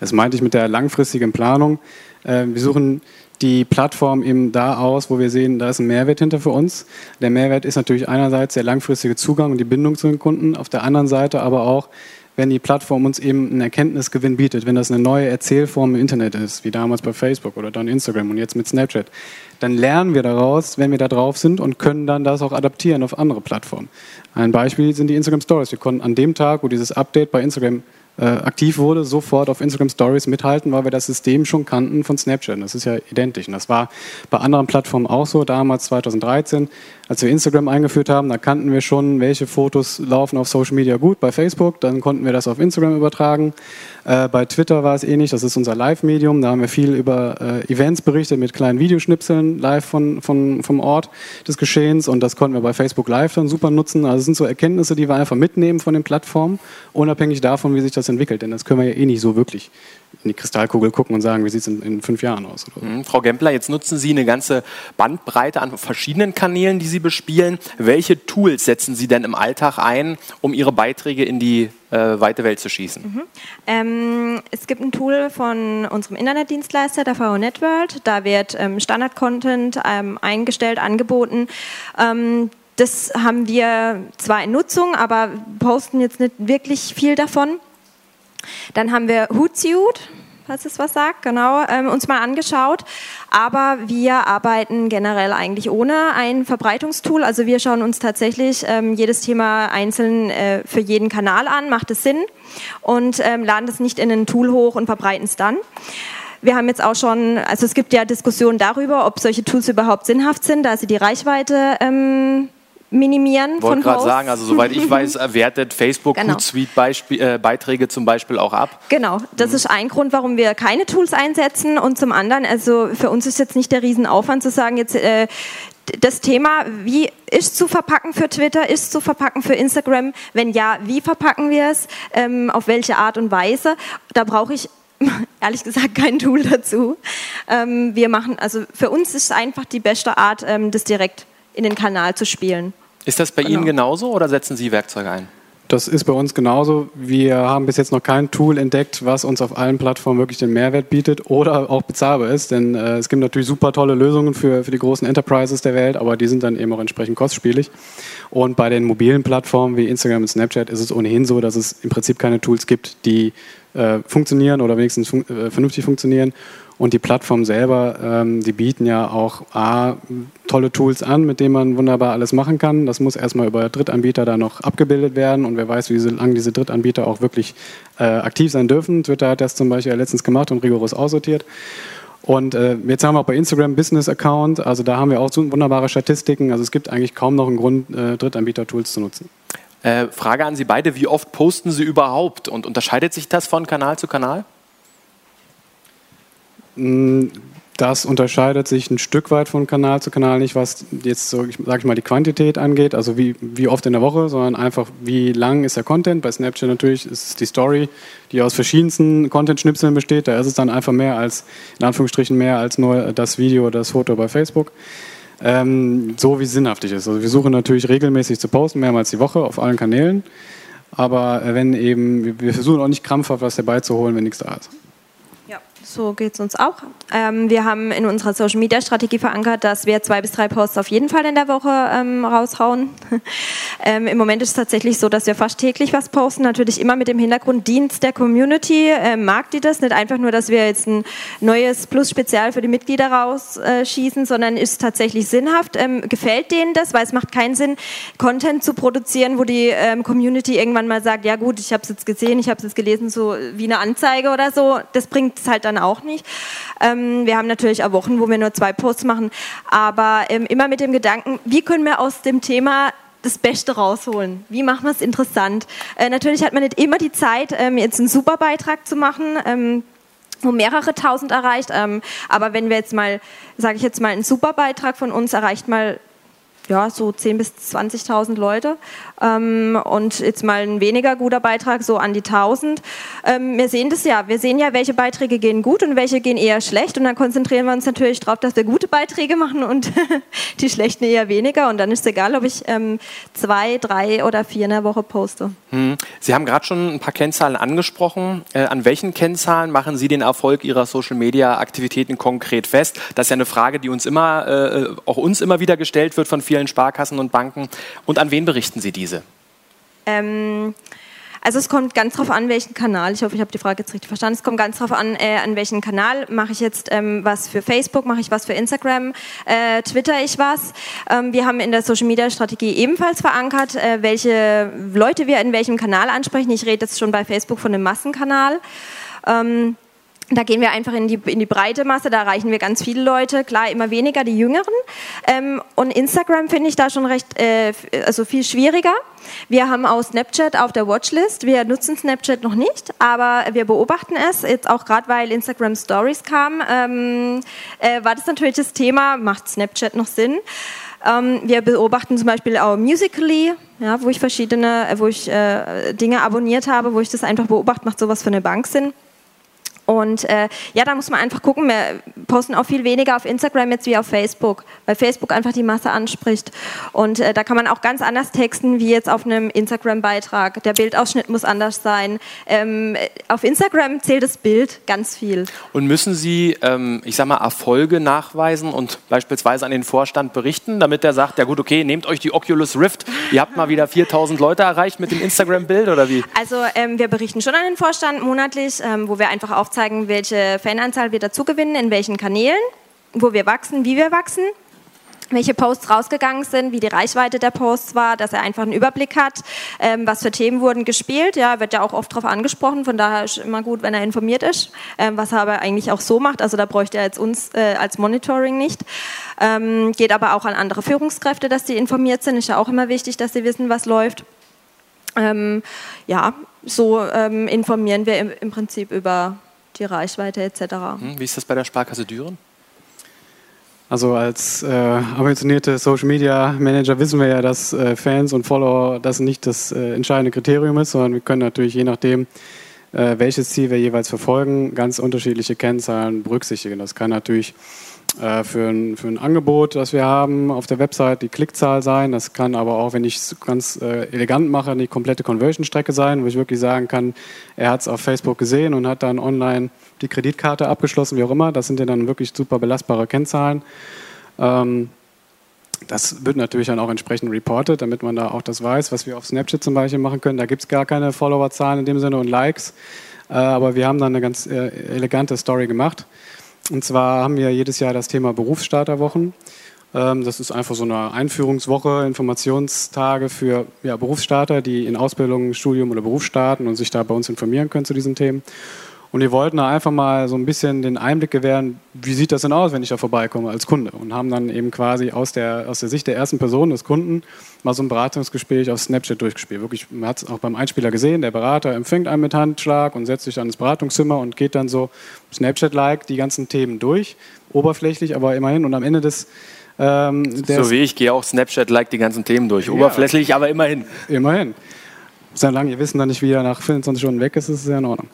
das meinte ich mit der langfristigen Planung, äh, wir suchen die Plattform eben da aus, wo wir sehen, da ist ein Mehrwert hinter für uns. Der Mehrwert ist natürlich einerseits der langfristige Zugang und die Bindung zu den Kunden, auf der anderen Seite aber auch wenn die Plattform uns eben einen Erkenntnisgewinn bietet, wenn das eine neue Erzählform im Internet ist, wie damals bei Facebook oder dann Instagram und jetzt mit Snapchat, dann lernen wir daraus, wenn wir da drauf sind und können dann das auch adaptieren auf andere Plattformen. Ein Beispiel sind die Instagram Stories. Wir konnten an dem Tag, wo dieses Update bei Instagram äh, aktiv wurde, sofort auf Instagram Stories mithalten, weil wir das System schon kannten von Snapchat. Das ist ja identisch. Und das war bei anderen Plattformen auch so, damals 2013, als wir Instagram eingeführt haben, da kannten wir schon, welche Fotos laufen auf Social Media gut. Bei Facebook, dann konnten wir das auf Instagram übertragen. Äh, bei Twitter war es ähnlich, das ist unser Live-Medium. Da haben wir viel über äh, Events berichtet mit kleinen Videoschnipseln live von, von, vom Ort des Geschehens und das konnten wir bei Facebook Live dann super nutzen. Also es sind so Erkenntnisse, die wir einfach mitnehmen von den Plattformen, unabhängig davon, wie sich das entwickelt. Denn das können wir ja eh nicht so wirklich in die Kristallkugel gucken und sagen, wie sieht es in, in, fünf Jahren aus. Mhm. Frau Gempler, jetzt nutzen Sie eine ganze Bandbreite an verschiedenen Kanälen, die Sie bespielen. Welche Tools setzen Sie denn im Alltag ein, um Ihre Beiträge in die äh, weite Welt zu schießen? Mhm. Ähm, es gibt ein Tool von unserem Internetdienstleister, der VO Networld. Da wird ähm, Standard-Content ähm, eingestellt, angeboten. Ähm, das haben wir zwar in Nutzung, aber posten jetzt nicht wirklich viel davon. Dann haben wir Hootsuite, falls es was sagt, genau, ähm, uns mal angeschaut. Aber wir arbeiten generell eigentlich ohne ein Verbreitungstool. Also wir schauen uns tatsächlich ähm, jedes Thema einzeln äh, für jeden Kanal an, macht es Sinn und ähm, laden das nicht in ein Tool hoch und verbreiten es dann. Wir haben jetzt auch schon, also es gibt ja Diskussionen darüber, ob solche Tools überhaupt sinnhaft sind, da sie die Reichweite minimieren Wollte von gerade sagen, also soweit ich weiß, wertet Facebook genau. Hootsuite-Beiträge äh, zum Beispiel auch ab. Genau, das mhm. ist ein Grund, warum wir keine Tools einsetzen und zum anderen, also für uns ist jetzt nicht der Riesenaufwand zu sagen, jetzt äh, das Thema, wie ist zu verpacken für Twitter, ist zu verpacken für Instagram? Wenn ja, wie verpacken wir es? Ähm, auf welche Art und Weise? Da brauche ich ehrlich gesagt kein Tool dazu. Ähm, wir machen, also für uns ist es einfach die beste Art, ähm, das direkt in den Kanal zu spielen. Ist das bei genau. Ihnen genauso oder setzen Sie Werkzeuge ein? Das ist bei uns genauso. Wir haben bis jetzt noch kein Tool entdeckt, was uns auf allen Plattformen wirklich den Mehrwert bietet oder auch bezahlbar ist. Denn äh, es gibt natürlich super tolle Lösungen für, für die großen Enterprises der Welt, aber die sind dann eben auch entsprechend kostspielig. Und bei den mobilen Plattformen wie Instagram und Snapchat ist es ohnehin so, dass es im Prinzip keine Tools gibt, die äh, funktionieren oder wenigstens fun äh, vernünftig funktionieren. Und die Plattform selber, ähm, die bieten ja auch A, tolle Tools an, mit denen man wunderbar alles machen kann. Das muss erstmal über Drittanbieter da noch abgebildet werden und wer weiß, wie lange diese Drittanbieter auch wirklich äh, aktiv sein dürfen. Twitter hat das zum Beispiel letztens gemacht und rigoros aussortiert. Und äh, jetzt haben wir auch bei Instagram Business Account, also da haben wir auch so wunderbare Statistiken. Also es gibt eigentlich kaum noch einen Grund, äh, Drittanbieter-Tools zu nutzen. Äh, Frage an Sie beide, wie oft posten Sie überhaupt und unterscheidet sich das von Kanal zu Kanal? Mm, das unterscheidet sich ein Stück weit von Kanal zu Kanal nicht, was jetzt, so, sage ich mal, die Quantität angeht, also wie, wie oft in der Woche, sondern einfach, wie lang ist der Content. Bei Snapchat natürlich ist es die Story, die aus verschiedensten Content-Schnipseln besteht. Da ist es dann einfach mehr als, in Anführungsstrichen, mehr als nur das Video oder das Foto bei Facebook. Ähm, so wie es sinnhaftig ist. Also wir suchen natürlich regelmäßig zu posten, mehrmals die Woche auf allen Kanälen. Aber wenn eben, wir versuchen auch nicht krampfhaft was herbeizuholen, wenn nichts da ist. So geht es uns auch. Ähm, wir haben in unserer Social Media Strategie verankert, dass wir zwei bis drei Posts auf jeden Fall in der Woche ähm, raushauen. ähm, Im Moment ist es tatsächlich so, dass wir fast täglich was posten. Natürlich immer mit dem Hintergrund Dienst der Community. Ähm, mag die das? Nicht einfach nur, dass wir jetzt ein neues Plus-Spezial für die Mitglieder rausschießen, sondern ist tatsächlich sinnhaft. Ähm, gefällt denen das? Weil es macht keinen Sinn, Content zu produzieren, wo die ähm, Community irgendwann mal sagt, ja gut, ich habe es jetzt gesehen, ich habe es jetzt gelesen, so wie eine Anzeige oder so. Das bringt es halt dann auch nicht. Ähm, wir haben natürlich auch Wochen, wo wir nur zwei Posts machen, aber ähm, immer mit dem Gedanken, wie können wir aus dem Thema das Beste rausholen? Wie machen wir es interessant? Äh, natürlich hat man nicht immer die Zeit, ähm, jetzt einen super Beitrag zu machen. Ähm, wo mehrere tausend erreicht, ähm, aber wenn wir jetzt mal, sage ich jetzt mal, einen super Beitrag von uns erreicht mal ja, so 10.000 bis 20.000 Leute. Ähm, und jetzt mal ein weniger guter Beitrag, so an die 1.000. Ähm, wir sehen das ja. Wir sehen ja, welche Beiträge gehen gut und welche gehen eher schlecht. Und dann konzentrieren wir uns natürlich darauf, dass wir gute Beiträge machen und die schlechten eher weniger. Und dann ist es egal, ob ich ähm, zwei, drei oder vier in der Woche poste. Hm. Sie haben gerade schon ein paar Kennzahlen angesprochen. Äh, an welchen Kennzahlen machen Sie den Erfolg Ihrer Social-Media-Aktivitäten konkret fest? Das ist ja eine Frage, die uns immer, äh, auch uns immer wieder gestellt wird von vielen Sparkassen und Banken. Und an wen berichten Sie diese? Ähm, also es kommt ganz darauf an, welchen Kanal. Ich hoffe, ich habe die Frage jetzt richtig verstanden. Es kommt ganz darauf an, äh, an welchen Kanal mache ich jetzt ähm, was für Facebook, mache ich was für Instagram, äh, twitter ich was. Ähm, wir haben in der Social Media Strategie ebenfalls verankert, äh, welche Leute wir in welchem Kanal ansprechen. Ich rede jetzt schon bei Facebook von einem Massenkanal. Ähm, da gehen wir einfach in die, in die breite Masse, da erreichen wir ganz viele Leute, klar immer weniger die Jüngeren. Ähm, und Instagram finde ich da schon recht, äh, also viel schwieriger. Wir haben auch Snapchat auf der Watchlist. Wir nutzen Snapchat noch nicht, aber wir beobachten es. Jetzt auch gerade, weil Instagram Stories kam, ähm, äh, war das natürlich das Thema, macht Snapchat noch Sinn? Ähm, wir beobachten zum Beispiel auch Musically, ja, wo ich verschiedene, wo ich äh, Dinge abonniert habe, wo ich das einfach beobachte, macht sowas für eine Bank Sinn. Und äh, ja, da muss man einfach gucken. Wir posten auch viel weniger auf Instagram jetzt wie auf Facebook, weil Facebook einfach die Masse anspricht. Und äh, da kann man auch ganz anders texten wie jetzt auf einem Instagram-Beitrag. Der Bildausschnitt muss anders sein. Ähm, auf Instagram zählt das Bild ganz viel. Und müssen Sie, ähm, ich sag mal, Erfolge nachweisen und beispielsweise an den Vorstand berichten, damit der sagt, ja gut, okay, nehmt euch die Oculus Rift. Ihr habt mal wieder 4000 Leute erreicht mit dem Instagram-Bild oder wie? Also ähm, wir berichten schon an den Vorstand monatlich, ähm, wo wir einfach auf aufzeigen, welche Fananzahl wir dazu gewinnen, in welchen Kanälen, wo wir wachsen, wie wir wachsen. welche Posts rausgegangen sind, wie die Reichweite der Posts war, dass er einfach einen Überblick hat, ähm, was für Themen wurden gespielt. Ja, wird ja auch oft darauf angesprochen, von daher ist immer gut, wenn er informiert ist, ähm, was er aber eigentlich auch so macht. Also da bräuchte er jetzt uns äh, als Monitoring nicht. Ähm, geht aber auch an andere Führungskräfte, dass die informiert sind. Ist ja auch immer wichtig, dass sie wissen, was läuft. Ähm, ja, so ähm, informieren wir im, im, Prinzip über die Reichweite etc. Hm, wie ist das bei der Sparkasse Düren? Also als äh, ambitionierte Social Media Manager wissen wir ja, dass äh, Fans und Follower das nicht das äh, entscheidende Kriterium ist, sondern wir können natürlich je nachdem, äh, welches Ziel wir jeweils verfolgen, ganz unterschiedliche Kennzahlen berücksichtigen. Das kann natürlich äh, für ein, für ein Angebot, das wir haben auf der Website, die Klickzahl sein. Das kann aber auch, wenn ich es ganz äh, elegant mache, die komplette Conversion-Strecke sein, wo ich wirklich sagen kann, er hat es auf Facebook gesehen und hat dann online die Kreditkarte abgeschlossen, wie auch immer. Das sind ja dann wirklich super belastbare Kennzahlen. Ähm, das wird natürlich dann auch entsprechend reported, damit man da auch das weiß, was wir auf Snapchat zum Beispiel machen können. Da gibt es gar keine Followerzahlen in dem Sinne und Likes. Äh, aber wir haben dann eine ganz äh, elegante Story gemacht. Und zwar haben wir jedes Jahr das Thema Berufsstarterwochen. Ähm, das ist einfach so eine Einführungswoche, Informationstage für ja, Berufsstarter, die in Ausbildung, Studium oder Beruf starten und sich da bei uns informieren können zu diesen Themen. Und wir wollten da einfach mal so ein bisschen den Einblick gewähren, wie sieht das denn aus, wenn ich da vorbeikomme als Kunde. Und haben dann eben quasi aus der, aus der Sicht der ersten Person des Kunden mal so ein Beratungsgespräch auf Snapchat durchgespielt. Wirklich, man hat es auch beim Einspieler gesehen, der Berater empfängt einen mit Handschlag und setzt sich dann ins Beratungszimmer und geht dann so Snapchat-like die ganzen Themen durch, oberflächlich, aber immerhin. Und am Ende des ähm, so wie ich gehe auch Snapchat-like die ganzen Themen durch. Oberflächlich, ja, aber immerhin. Immerhin. Solange ihr wissen dann nicht, wie er nach 25 Stunden weg ist, ist es ja in Ordnung.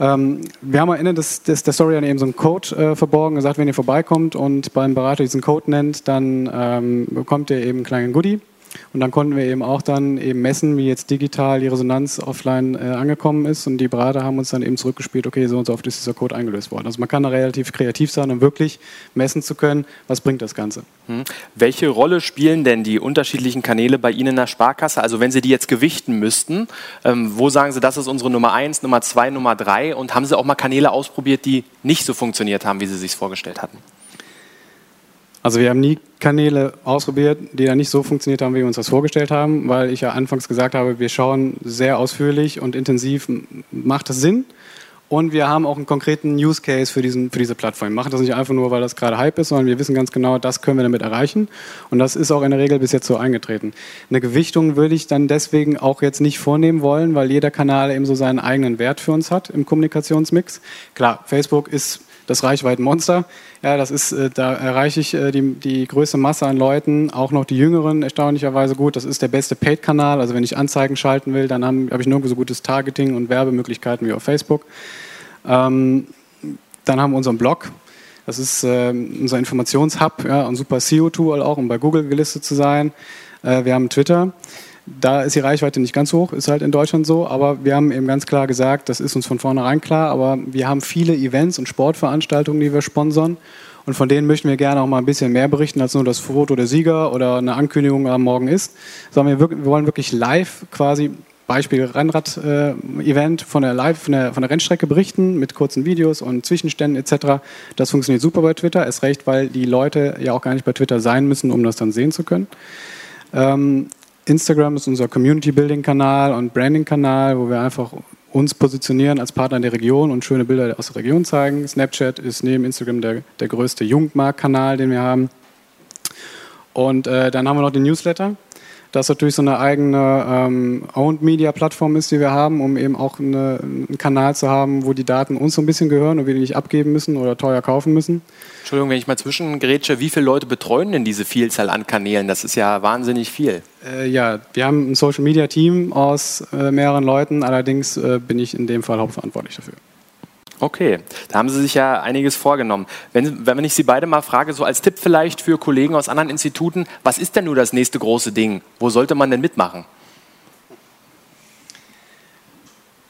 Ähm, wir haben am Ende des, des, der Story dann eben so einen Code äh, verborgen, gesagt, wenn ihr vorbeikommt und beim Berater diesen Code nennt, dann ähm, bekommt ihr eben einen kleinen Goodie. Und dann konnten wir eben auch dann eben messen, wie jetzt digital die Resonanz offline äh, angekommen ist. Und die Berater haben uns dann eben zurückgespielt, okay, so und so oft ist dieser Code eingelöst worden. Also man kann da relativ kreativ sein, um wirklich messen zu können, was bringt das Ganze. Hm. Welche Rolle spielen denn die unterschiedlichen Kanäle bei Ihnen in der Sparkasse? Also wenn Sie die jetzt gewichten müssten, ähm, wo sagen Sie, das ist unsere Nummer eins, Nummer zwei, Nummer drei? Und haben Sie auch mal Kanäle ausprobiert, die nicht so funktioniert haben, wie Sie sich vorgestellt hatten? Also wir haben nie Kanäle ausprobiert, die dann nicht so funktioniert haben, wie wir uns das vorgestellt haben, weil ich ja anfangs gesagt habe, wir schauen sehr ausführlich und intensiv, macht das Sinn? Und wir haben auch einen konkreten Use Case für, diesen, für diese Plattform. Wir machen das nicht einfach nur, weil das gerade Hype ist, sondern wir wissen ganz genau, das können wir damit erreichen. Und das ist auch in der Regel bis jetzt so eingetreten. Eine Gewichtung würde ich dann deswegen auch jetzt nicht vornehmen wollen, weil jeder Kanal eben so seinen eigenen Wert für uns hat im Kommunikationsmix. Klar, Facebook ist das Reichweitenmonster. Ja, das ist, äh, da erreiche ich äh, die, die größte Masse an Leuten, auch noch die Jüngeren erstaunlicherweise gut. Das ist der beste Paid-Kanal. Also wenn ich Anzeigen schalten will, dann habe hab ich nirgendwo so gutes Targeting und Werbemöglichkeiten wie auf Facebook. Ähm, dann haben wir unseren Blog. Das ist äh, unser Informationshub, ja, ein super SEO-Tool auch, um bei Google gelistet zu sein. Äh, wir haben Twitter. Da ist die Reichweite nicht ganz hoch, ist halt in Deutschland so, aber wir haben eben ganz klar gesagt, das ist uns von vornherein klar, aber wir haben viele Events und Sportveranstaltungen, die wir sponsern und von denen möchten wir gerne auch mal ein bisschen mehr berichten als nur das Foto der Sieger oder eine Ankündigung am Morgen ist, sondern wir, wir wollen wirklich live quasi Beispiel Rennrad-Event von der von der, von der Rennstrecke berichten mit kurzen Videos und Zwischenständen etc. Das funktioniert super bei Twitter, ist recht, weil die Leute ja auch gar nicht bei Twitter sein müssen, um das dann sehen zu können. Ähm, Instagram ist unser Community-Building-Kanal und Branding-Kanal, wo wir einfach uns positionieren als Partner in der Region und schöne Bilder aus der Region zeigen. Snapchat ist neben Instagram der, der größte Jugendmarkt-Kanal, den wir haben. Und äh, dann haben wir noch den Newsletter das natürlich so eine eigene ähm, Owned Media Plattform ist, die wir haben, um eben auch eine, einen Kanal zu haben, wo die Daten uns so ein bisschen gehören und wir die nicht abgeben müssen oder teuer kaufen müssen. Entschuldigung, wenn ich mal zwischengrätsche, wie viele Leute betreuen denn diese Vielzahl an Kanälen? Das ist ja wahnsinnig viel. Äh, ja, wir haben ein Social Media Team aus äh, mehreren Leuten, allerdings äh, bin ich in dem Fall hauptverantwortlich dafür. Okay, da haben Sie sich ja einiges vorgenommen. Wenn, wenn ich Sie beide mal frage, so als Tipp vielleicht für Kollegen aus anderen Instituten, was ist denn nur das nächste große Ding? Wo sollte man denn mitmachen?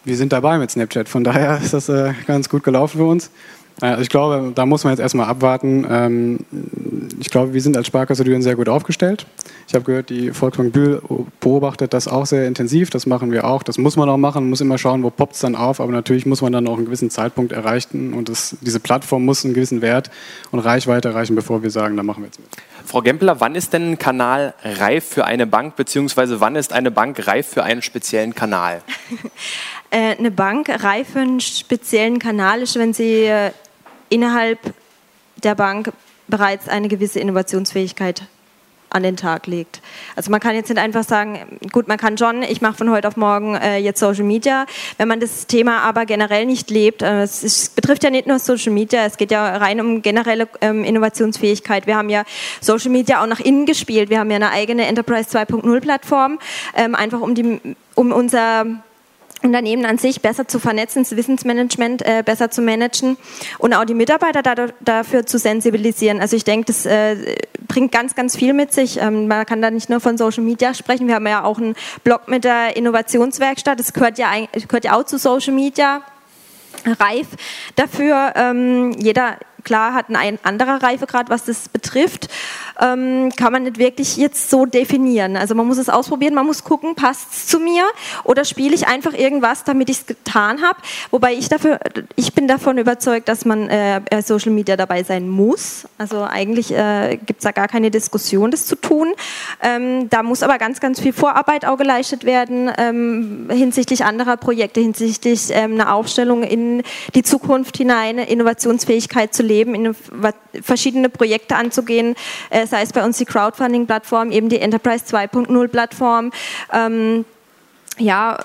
Wir sind dabei mit Snapchat, von daher ist das äh, ganz gut gelaufen für uns. Also ich glaube, da muss man jetzt erstmal abwarten. Ähm, ich glaube, wir sind als Sparkasse Düren sehr gut aufgestellt. Ich habe gehört, die Volksbank Bühl beobachtet das auch sehr intensiv. Das machen wir auch. Das muss man auch machen. Man muss immer schauen, wo poppt es dann auf. Aber natürlich muss man dann auch einen gewissen Zeitpunkt erreichen. Und das, diese Plattform muss einen gewissen Wert und Reichweite erreichen, bevor wir sagen, da machen wir jetzt mit. Frau Gempler, wann ist denn ein Kanal reif für eine Bank, beziehungsweise wann ist eine Bank reif für einen speziellen Kanal? Äh, eine Bank reif für einen speziellen Kanal ist, wenn sie äh, innerhalb der Bank bereits eine gewisse Innovationsfähigkeit an den Tag legt. Also man kann jetzt nicht einfach sagen, gut, man kann schon, ich mache von heute auf morgen äh, jetzt Social Media. Wenn man das Thema aber generell nicht lebt, äh, es, ist, betrifft ja nicht nur Social Media, es geht ja rein um generelle ähm, Innovationsfähigkeit. Wir haben ja Social Media auch nach innen gespielt. Wir haben ja eine eigene Enterprise 2.0 Plattform, ähm, einfach um, die, um unser Unternehmen an sich besser zu vernetzen, das Wissensmanagement äh, besser zu managen und auch die Mitarbeiter dadurch, dafür zu sensibilisieren. Also ich denke, das äh, bringt ganz, ganz viel mit sich. Ähm, man kann da nicht nur von Social Media sprechen. Wir haben ja auch einen Blog mit der Innovationswerkstatt. Das gehört ja, gehört ja auch zu Social Media reif dafür. Ähm, jeder klar hat ein anderer Reifegrad, was das betrifft, ähm, kann man nicht wirklich jetzt so definieren. Also man muss es ausprobieren, man muss gucken, passt es zu mir oder spiele ich einfach irgendwas, damit ich es getan habe. Wobei ich dafür, ich bin davon überzeugt, dass man äh, Social Media dabei sein muss. Also eigentlich äh, gibt es da gar keine Diskussion, das zu tun. Ähm, da muss aber ganz, ganz viel Vorarbeit auch geleistet werden ähm, hinsichtlich anderer Projekte, hinsichtlich ähm, einer Aufstellung in die Zukunft hinein, Innovationsfähigkeit zu leben, in verschiedene Projekte anzugehen, äh, sei es bei uns die Crowdfunding-Plattform, eben die Enterprise 2.0-Plattform. Ähm, ja,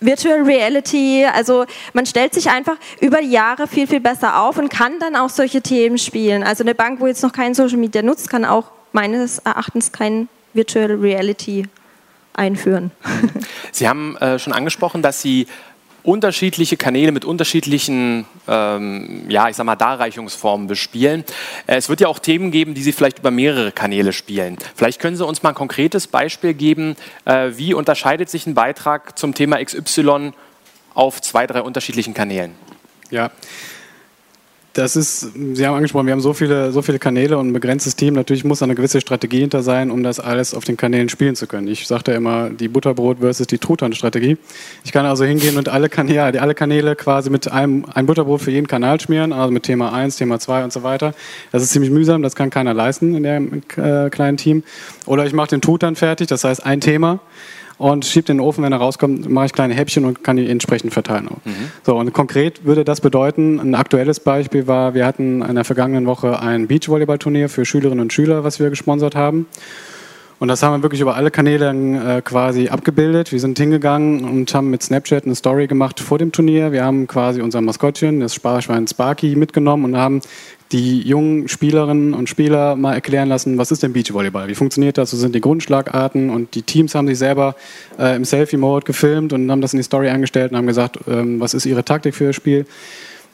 Virtual Reality, also man stellt sich einfach über die Jahre viel, viel besser auf und kann dann auch solche Themen spielen. Also eine Bank, wo jetzt noch kein Social Media nutzt, kann auch meines Erachtens kein Virtual Reality einführen. Sie haben äh, schon angesprochen, dass Sie unterschiedliche Kanäle mit unterschiedlichen, ähm, ja, ich sag mal, Darreichungsformen bespielen. Äh, es wird ja auch Themen geben, die Sie vielleicht über mehrere Kanäle spielen. Vielleicht können Sie uns mal ein konkretes Beispiel geben, äh, wie unterscheidet sich ein Beitrag zum Thema XY auf zwei, drei unterschiedlichen Kanälen? Ja, das ist, Sie haben angesprochen, wir haben so viele, so viele Kanäle und ein begrenztes Team. Natürlich muss da eine gewisse Strategie hinter sein, um das alles auf den Kanälen spielen zu können. Ich sagte immer, die Butterbrot versus die Truthahn-Strategie. Ich kann also hingehen und alle Kanäle, alle Kanäle quasi mit einem ein Butterbrot für jeden Kanal schmieren, also mit Thema 1, Thema 2 und so weiter. Das ist ziemlich mühsam, das kann keiner leisten in dem äh, kleinen Team. Oder ich mache den Truthahn fertig, das heißt ein Thema und schiebe den Ofen, wenn er rauskommt, mache ich kleine Häppchen und kann die entsprechend verteilen. Mhm. So, und konkret würde das bedeuten, ein aktuelles Beispiel war, wir hatten in der vergangenen Woche ein Beachvolleyballturnier für Schülerinnen und Schüler, was wir gesponsert haben. Und das haben wir wirklich über alle Kanäle äh, quasi abgebildet. Wir sind hingegangen und haben mit Snapchat eine Story gemacht vor dem Turnier. Wir haben quasi unser Maskottchen, das Sparschwein Sparky, mitgenommen und haben die jungen Spielerinnen und Spieler mal erklären lassen, was ist denn Beachvolleyball, wie funktioniert das, so sind die Grundschlagarten und die Teams haben sich selber äh, im Selfie-Mode gefilmt und haben das in die Story eingestellt und haben gesagt, ähm, was ist ihre Taktik für das Spiel.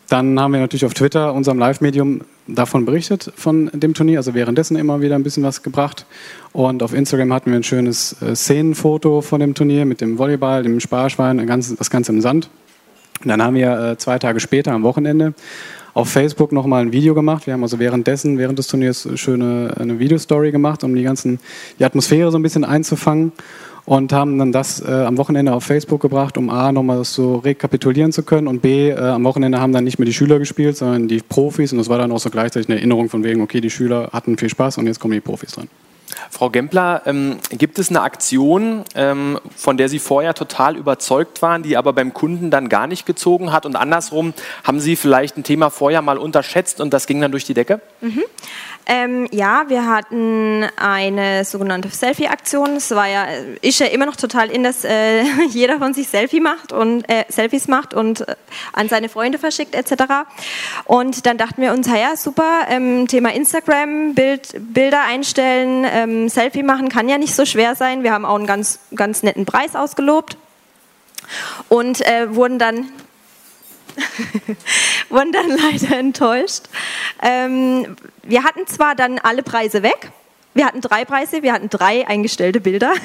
Dann haben wir natürlich auf Twitter, unserem Live-Medium, davon berichtet, von dem Turnier, also währenddessen immer wieder ein bisschen was gebracht. Und auf Instagram hatten wir ein schönes äh, Szenenfoto von dem Turnier mit dem Volleyball, dem Sparschwein, das Ganze im Sand. Und dann haben wir äh, zwei Tage später am Wochenende auf Facebook nochmal ein Video gemacht. Wir haben also währenddessen, während des Turniers, schöne eine Videostory gemacht, um die ganzen, die Atmosphäre so ein bisschen einzufangen und haben dann das äh, am Wochenende auf Facebook gebracht, um A, nochmal das so rekapitulieren zu können und B, äh, am Wochenende haben dann nicht mehr die Schüler gespielt, sondern die Profis und das war dann auch so gleichzeitig eine Erinnerung von wegen, okay, die Schüler hatten viel Spaß und jetzt kommen die Profis dran. Frau Gempler, ähm, gibt es eine Aktion, ähm, von der Sie vorher total überzeugt waren, die aber beim Kunden dann gar nicht gezogen hat? Und andersrum, haben Sie vielleicht ein Thema vorher mal unterschätzt und das ging dann durch die Decke? Mhm. Ähm, ja, wir hatten eine sogenannte Selfie-Aktion. Es war ja, ist ja immer noch total in, dass äh, jeder von sich Selfie macht und äh, Selfies macht und äh, an seine Freunde verschickt etc. Und dann dachten wir uns, ja super, ähm, Thema Instagram, Bild, Bilder einstellen, ähm, Selfie machen kann ja nicht so schwer sein. Wir haben auch einen ganz, ganz netten Preis ausgelobt und äh, wurden dann wurden dann leider enttäuscht. Ähm, wir hatten zwar dann alle Preise weg, wir hatten drei Preise, wir hatten drei eingestellte Bilder.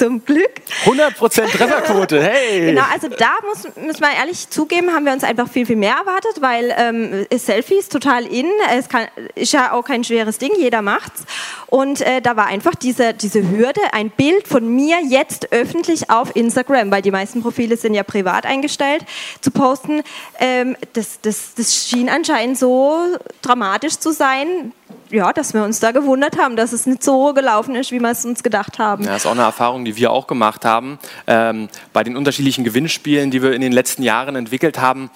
Zum Glück. 100% Trefferquote, hey! Genau, also da muss, muss man ehrlich zugeben, haben wir uns einfach viel, viel mehr erwartet, weil ähm, Selfies total in, es kann, ist ja auch kein schweres Ding, jeder macht's. Und äh, da war einfach diese, diese Hürde, ein Bild von mir jetzt öffentlich auf Instagram, weil die meisten Profile sind ja privat eingestellt, zu posten. Ähm, das, das, das schien anscheinend so dramatisch zu sein, ja, dass wir uns da gewundert haben, dass es nicht so gelaufen ist, wie wir es uns gedacht haben. Ja, das ist auch eine Erfahrung, die wir auch gemacht haben. Ähm, bei den unterschiedlichen Gewinnspielen, die wir in den letzten Jahren entwickelt haben,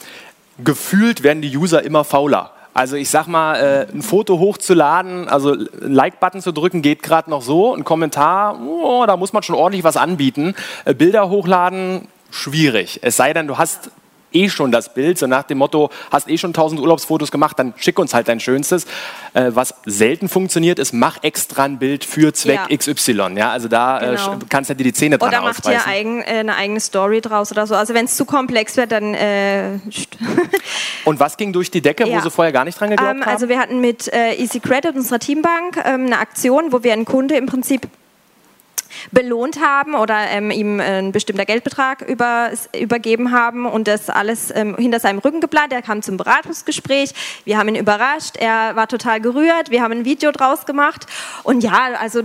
gefühlt werden die User immer fauler. Also ich sag mal, äh, ein Foto hochzuladen, also Like-Button zu drücken, geht gerade noch so. Ein Kommentar, oh, da muss man schon ordentlich was anbieten. Äh, Bilder hochladen, schwierig. Es sei denn, du hast eh schon das Bild, so nach dem Motto, hast eh schon tausend Urlaubsfotos gemacht, dann schick uns halt dein schönstes. Äh, was selten funktioniert, ist, mach extra ein Bild für Zweck Ja. XY. Ja, also da äh, Genau. sch- kannst du dir die Zähne dran Oder macht ihr ausreißen. eigen, äh, eine eigene Story draus oder so. Also wenn es zu komplex wird, dann äh, Und was ging durch die Decke, wo Ja. sie vorher gar nicht dran geglaubt Ähm, haben? also wir hatten mit äh, Easy Credit, unserer Teambank, ähm, eine Aktion, wo wir einen Kunde im Prinzip belohnt haben oder ähm, ihm ein bestimmter Geldbetrag über, übergeben haben und das alles ähm, hinter seinem Rücken geplant. Er kam zum Beratungsgespräch, wir haben ihn überrascht, er war total gerührt, wir haben ein Video draus gemacht. Und ja, also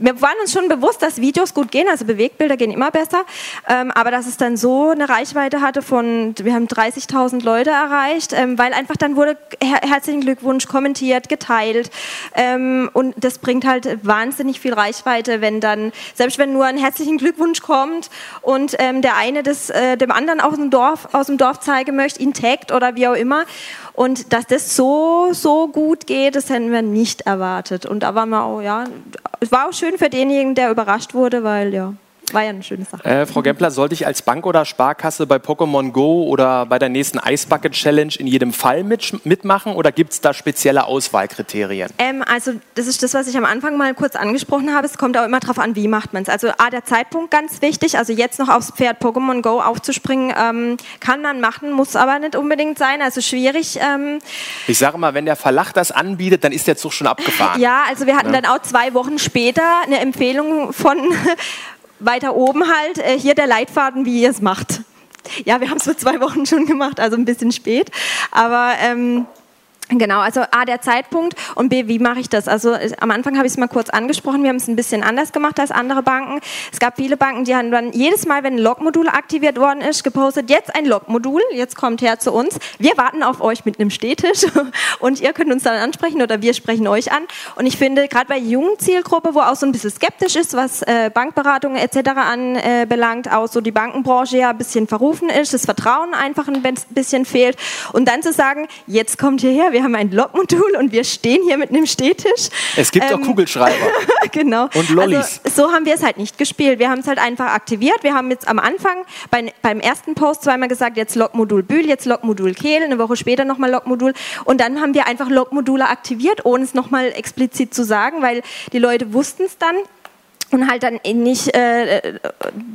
wir waren uns schon bewusst, dass Videos gut gehen, also Bewegbilder gehen immer besser, ähm, aber dass es dann so eine Reichweite hatte von, wir haben 30.000 Leute erreicht, ähm, weil einfach dann wurde her herzlichen Glückwunsch kommentiert, geteilt. Ähm, und das bringt halt wahnsinnig viel Reichweite, wenn dann, selbst wenn nur ein herzlichen Glückwunsch kommt und ähm, der eine das äh, dem anderen aus dem Dorf, aus dem Dorf zeigen möchte, ihn taggt oder wie auch immer. Und dass das so, so gut geht, das hätten wir nicht erwartet. Und da waren wir auch, ja, es war auch schön für denjenigen, der überrascht wurde, weil ja, war ja eine schöne Sache. Äh, Frau Gempler, sollte ich als Bank oder Sparkasse bei Pokémon Go oder bei der nächsten Ice Bucket Challenge in jedem Fall mit, mitmachen oder gibt es da spezielle Auswahlkriterien? Ähm, also das ist das, was ich am Anfang mal kurz angesprochen habe. Es kommt auch immer darauf an, wie macht man es. Also A, der Zeitpunkt ganz wichtig. Also jetzt noch aufs Pferd Pokémon Go aufzuspringen, ähm, kann man machen, muss aber nicht unbedingt sein. Also schwierig. Ähm, Ich sage mal, wenn der Verlag das anbietet, dann ist der Zug schon abgefahren. ja, also wir hatten dann auch zwei Wochen später eine Empfehlung von weiter oben halt, äh, hier der Leitfaden, wie ihr es macht. Ja, wir haben es vor zwei Wochen schon gemacht, also ein bisschen spät. Aber ähm, Genau, also A, der Zeitpunkt und B, wie mache ich das? Also am Anfang habe ich es mal kurz angesprochen, wir haben es ein bisschen anders gemacht als andere Banken. Es gab viele Banken, die haben dann jedes Mal, wenn ein Logmodul aktiviert worden ist, gepostet, jetzt ein Logmodul, jetzt kommt her zu uns. Wir warten auf euch mit einem Stehtisch und ihr könnt uns dann ansprechen oder wir sprechen euch an. Und ich finde, gerade bei jungen Zielgruppe, wo auch so ein bisschen skeptisch ist, was äh, Bankberatungen etc. anbelangt, auch so die Bankenbranche ja ein bisschen verrufen ist, das Vertrauen einfach ein bisschen fehlt. Und dann zu sagen, jetzt kommt hierher, wir haben ein Logmodul und wir stehen hier mit einem Stehtisch. Es gibt auch Ähm, Kugelschreiber. genau. Und Lollis. Also, so haben wir es halt nicht gespielt. Wir haben es halt einfach aktiviert. Wir haben jetzt am Anfang bei, beim ersten Post zweimal gesagt, jetzt Logmodul Bühl, jetzt Logmodul Kehl, eine Woche später nochmal Logmodul. Und dann haben wir einfach Logmodule aktiviert, ohne es nochmal explizit zu sagen, weil die Leute wussten es dann. Und halt dann nicht äh,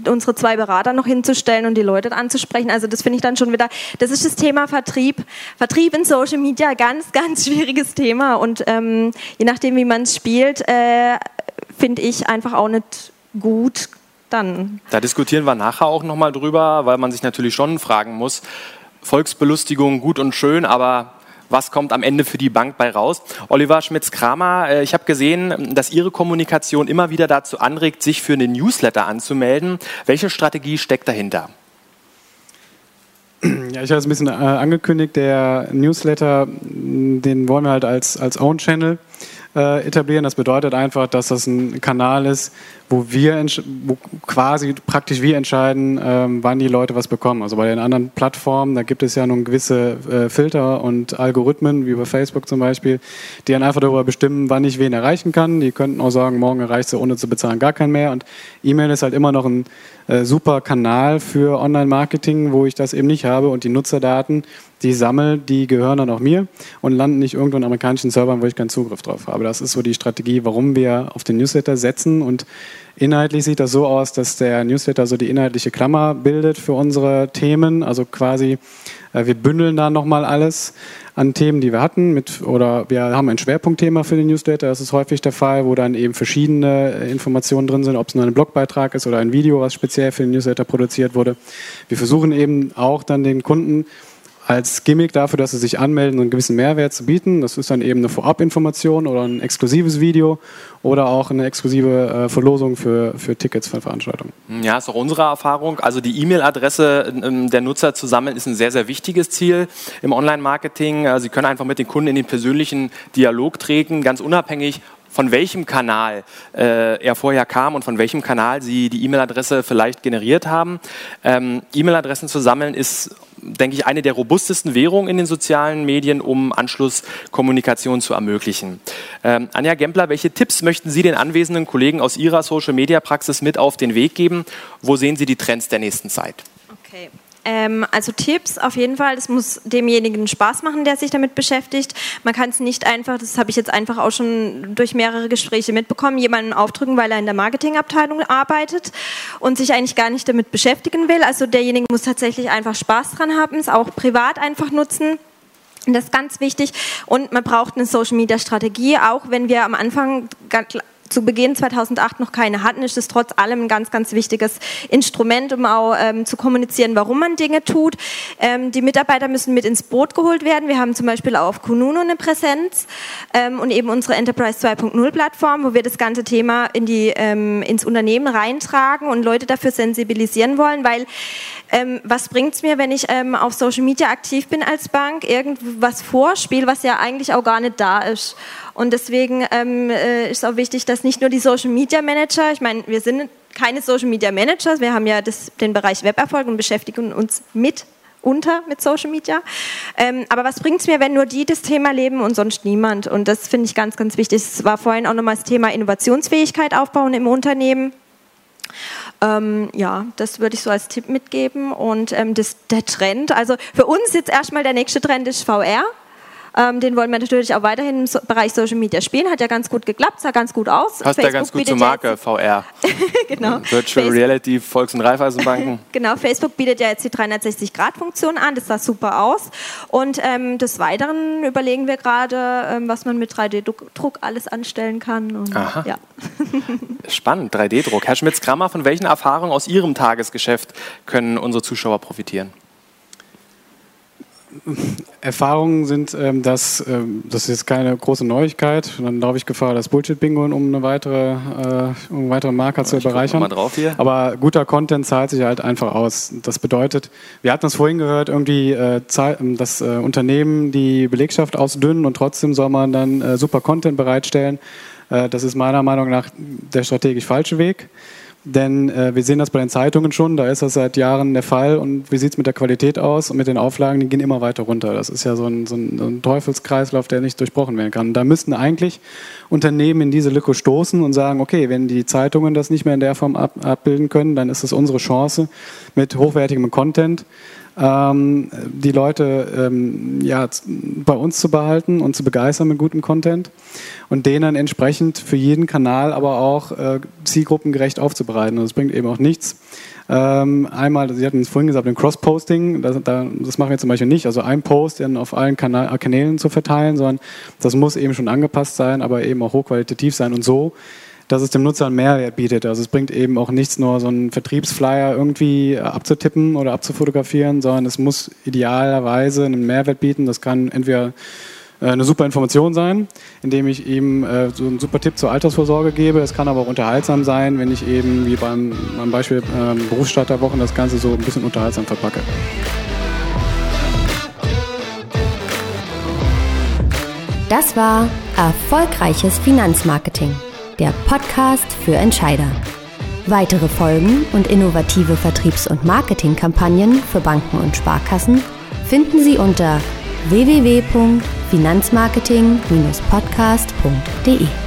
unsere zwei Berater noch hinzustellen und die Leute anzusprechen. Also das finde ich dann schon wieder, das ist das Thema Vertrieb. Vertrieb in Social Media, ganz, ganz schwieriges Thema. Und ähm, je nachdem, wie man es spielt, äh, finde ich einfach auch nicht gut dann. Da diskutieren wir nachher auch nochmal drüber, weil man sich natürlich schon fragen muss, Volksbelustigung gut und schön, aber was kommt am Ende für die Bank bei raus? Oliver Schmitz-Kramer, äh, ich habe gesehen, dass Ihre Kommunikation immer wieder dazu anregt, sich für einen Newsletter anzumelden. Welche Strategie steckt dahinter? Ja, ich habe es ein bisschen äh, angekündigt. Der Newsletter, mh, den wollen wir halt als, als Own-Channel äh, etablieren. Das bedeutet einfach, dass das ein Kanal ist, wo wir wo quasi praktisch wir entscheiden, ähm, wann die Leute was bekommen. Also bei den anderen Plattformen, da gibt es ja nun gewisse äh, Filter und Algorithmen, wie bei Facebook zum Beispiel, die dann einfach darüber bestimmen, wann ich wen erreichen kann. Die könnten auch sagen, morgen erreichst du ohne zu bezahlen gar keinen mehr. Und E-Mail ist halt immer noch ein äh, super Kanal für Online-Marketing, wo ich das eben nicht habe und die Nutzerdaten, die sammle, die gehören dann auch mir und landen nicht irgendwo in amerikanischen Servern, wo ich keinen Zugriff drauf habe. Das ist so die Strategie, warum wir auf den Newsletter setzen und Inhaltlich sieht das so aus, dass der Newsletter so die inhaltliche Klammer bildet für unsere Themen. Also quasi, äh, wir bündeln da nochmal alles an Themen, die wir hatten. Mit, oder wir haben ein Schwerpunktthema für den Newsletter. Das ist häufig der Fall, wo dann eben verschiedene äh, Informationen drin sind, ob es nur ein Blogbeitrag ist oder ein Video, was speziell für den Newsletter produziert wurde. Wir versuchen eben auch dann den Kunden als Gimmick dafür, dass sie sich anmelden, einen gewissen Mehrwert zu bieten. Das ist dann eben eine Vorabinformation oder ein exklusives Video oder auch eine exklusive äh, Verlosung für, für Tickets für Veranstaltungen. Ja, ist auch unsere Erfahrung. Also die E-Mail-Adresse ähm, der Nutzer zu sammeln, ist ein sehr, sehr wichtiges Ziel im Online-Marketing. Äh, sie können einfach mit den Kunden in den persönlichen Dialog treten, ganz unabhängig von welchem Kanal äh, er vorher kam und von welchem Kanal Sie die E-Mail-Adresse vielleicht generiert haben. Ähm, E-Mail-Adressen zu sammeln ist denke ich, eine der robustesten Währungen in den sozialen Medien, um Anschlusskommunikation zu ermöglichen. Ähm, Anja Gempler, welche Tipps möchten Sie den anwesenden Kollegen aus Ihrer Social-Media-Praxis mit auf den Weg geben? Wo sehen Sie die Trends der nächsten Zeit? Okay. Ähm, also Tipps auf jeden Fall, das muss demjenigen Spaß machen, der sich damit beschäftigt. Man kann es nicht einfach, das habe ich jetzt einfach auch schon durch mehrere Gespräche mitbekommen, jemanden aufdrücken, weil er in der Marketingabteilung arbeitet und sich eigentlich gar nicht damit beschäftigen will. Also derjenige muss tatsächlich einfach Spaß dran haben, es auch privat einfach nutzen. Das ist ganz wichtig. Und man braucht eine Social Media Strategie, auch wenn wir am Anfang zu Beginn 2008 noch keine hatten, ist es trotz allem ein ganz, ganz wichtiges Instrument, um auch ähm, zu kommunizieren, warum man Dinge tut. Ähm, die Mitarbeiter müssen mit ins Boot geholt werden. Wir haben zum Beispiel auf Kununo eine Präsenz ähm, und eben unsere Enterprise 2.0 Plattform, wo wir das ganze Thema in die, ähm, ins Unternehmen reintragen und Leute dafür sensibilisieren wollen, weil ähm, was bringt es mir, wenn ich ähm, auf Social Media aktiv bin als Bank, irgendwas vorspiele, was ja eigentlich auch gar nicht da ist. Und deswegen ähm, äh, ist auch wichtig, dass nicht nur die Social Media Manager, ich meine, wir sind keine Social Media Managers, wir haben ja das, den Bereich Weberfolg und beschäftigen uns mit unter mit Social Media. Ähm, aber was bringt es mir, wenn nur die das Thema leben und sonst niemand? Und das finde ich ganz, ganz wichtig. Es war vorhin auch nochmal das Thema Innovationsfähigkeit aufbauen im Unternehmen. Ähm, ja, das würde ich so als Tipp mitgeben. Und ähm, das, der Trend, also für uns jetzt erstmal der nächste Trend ist VR. Ähm, den wollen wir natürlich auch weiterhin im so Bereich Social Media spielen. Hat ja ganz gut geklappt, sah ganz gut aus. Passt ja ganz gut zur Marke, VR. genau. Virtual Facebook. Reality, Volks- und Raiffeisenbanken. genau, Facebook bietet ja jetzt die 360-Grad-Funktion an. Das sah super aus. Und ähm, des Weiteren überlegen wir gerade, ähm, was man mit 3D-Druck alles anstellen kann. Und, Aha. Ja. Spannend, 3D-Druck. Herr Schmitz-Krammer, von welchen Erfahrungen aus Ihrem Tagesgeschäft können unsere Zuschauer profitieren? Erfahrungen sind, ähm, dass ähm, das ist jetzt keine große Neuigkeit. Dann laufe ich Gefahr, das Bullshit-Bingo, um eine weitere, äh, um einen weiteren Marker zu bereichern. Mal drauf hier. Aber guter Content zahlt sich halt einfach aus. Das bedeutet, wir hatten es vorhin gehört, irgendwie äh, das äh, Unternehmen die Belegschaft ausdünnen und trotzdem soll man dann äh, super Content bereitstellen. Äh, das ist meiner Meinung nach der strategisch falsche Weg. Denn äh, wir sehen das bei den Zeitungen schon, da ist das seit Jahren der Fall. Und wie sieht es mit der Qualität aus und mit den Auflagen? Die gehen immer weiter runter. Das ist ja so ein, so ein, so ein Teufelskreislauf, der nicht durchbrochen werden kann. Da müssten eigentlich Unternehmen in diese Lücke stoßen und sagen, okay, wenn die Zeitungen das nicht mehr in der Form ab, abbilden können, dann ist es unsere Chance mit hochwertigem Content ähm, die Leute ähm, ja, bei uns zu behalten und zu begeistern mit gutem Content und den dann entsprechend für jeden Kanal aber auch äh, zielgruppengerecht aufzubereiten. Und das bringt eben auch nichts. Ähm, einmal, Sie hatten es vorhin gesagt, den Cross-Posting, das, das, machen wir zum Beispiel nicht, also ein Post dann auf allen Kanal, Kanälen zu verteilen, sondern das muss eben schon angepasst sein, aber eben auch hochqualitativ sein und so dass es dem Nutzer einen Mehrwert bietet. Also es bringt eben auch nichts nur so einen Vertriebsflyer irgendwie äh, abzutippen oder abzufotografieren, sondern es muss idealerweise einen Mehrwert bieten. Das kann entweder äh, eine super Information sein, indem ich ihm äh, so einen super Tipp zur Altersvorsorge gebe. Es kann aber auch unterhaltsam sein, wenn ich eben wie beim, beim Beispiel äh, Berufsstarterwochen das Ganze so ein bisschen unterhaltsam verpacke. Das war erfolgreiches Finanzmarketing der Podcast für Entscheider. Weitere Folgen und innovative Vertriebs- und Marketingkampagnen für Banken und Sparkassen finden Sie unter www.finanzmarketing-podcast.de.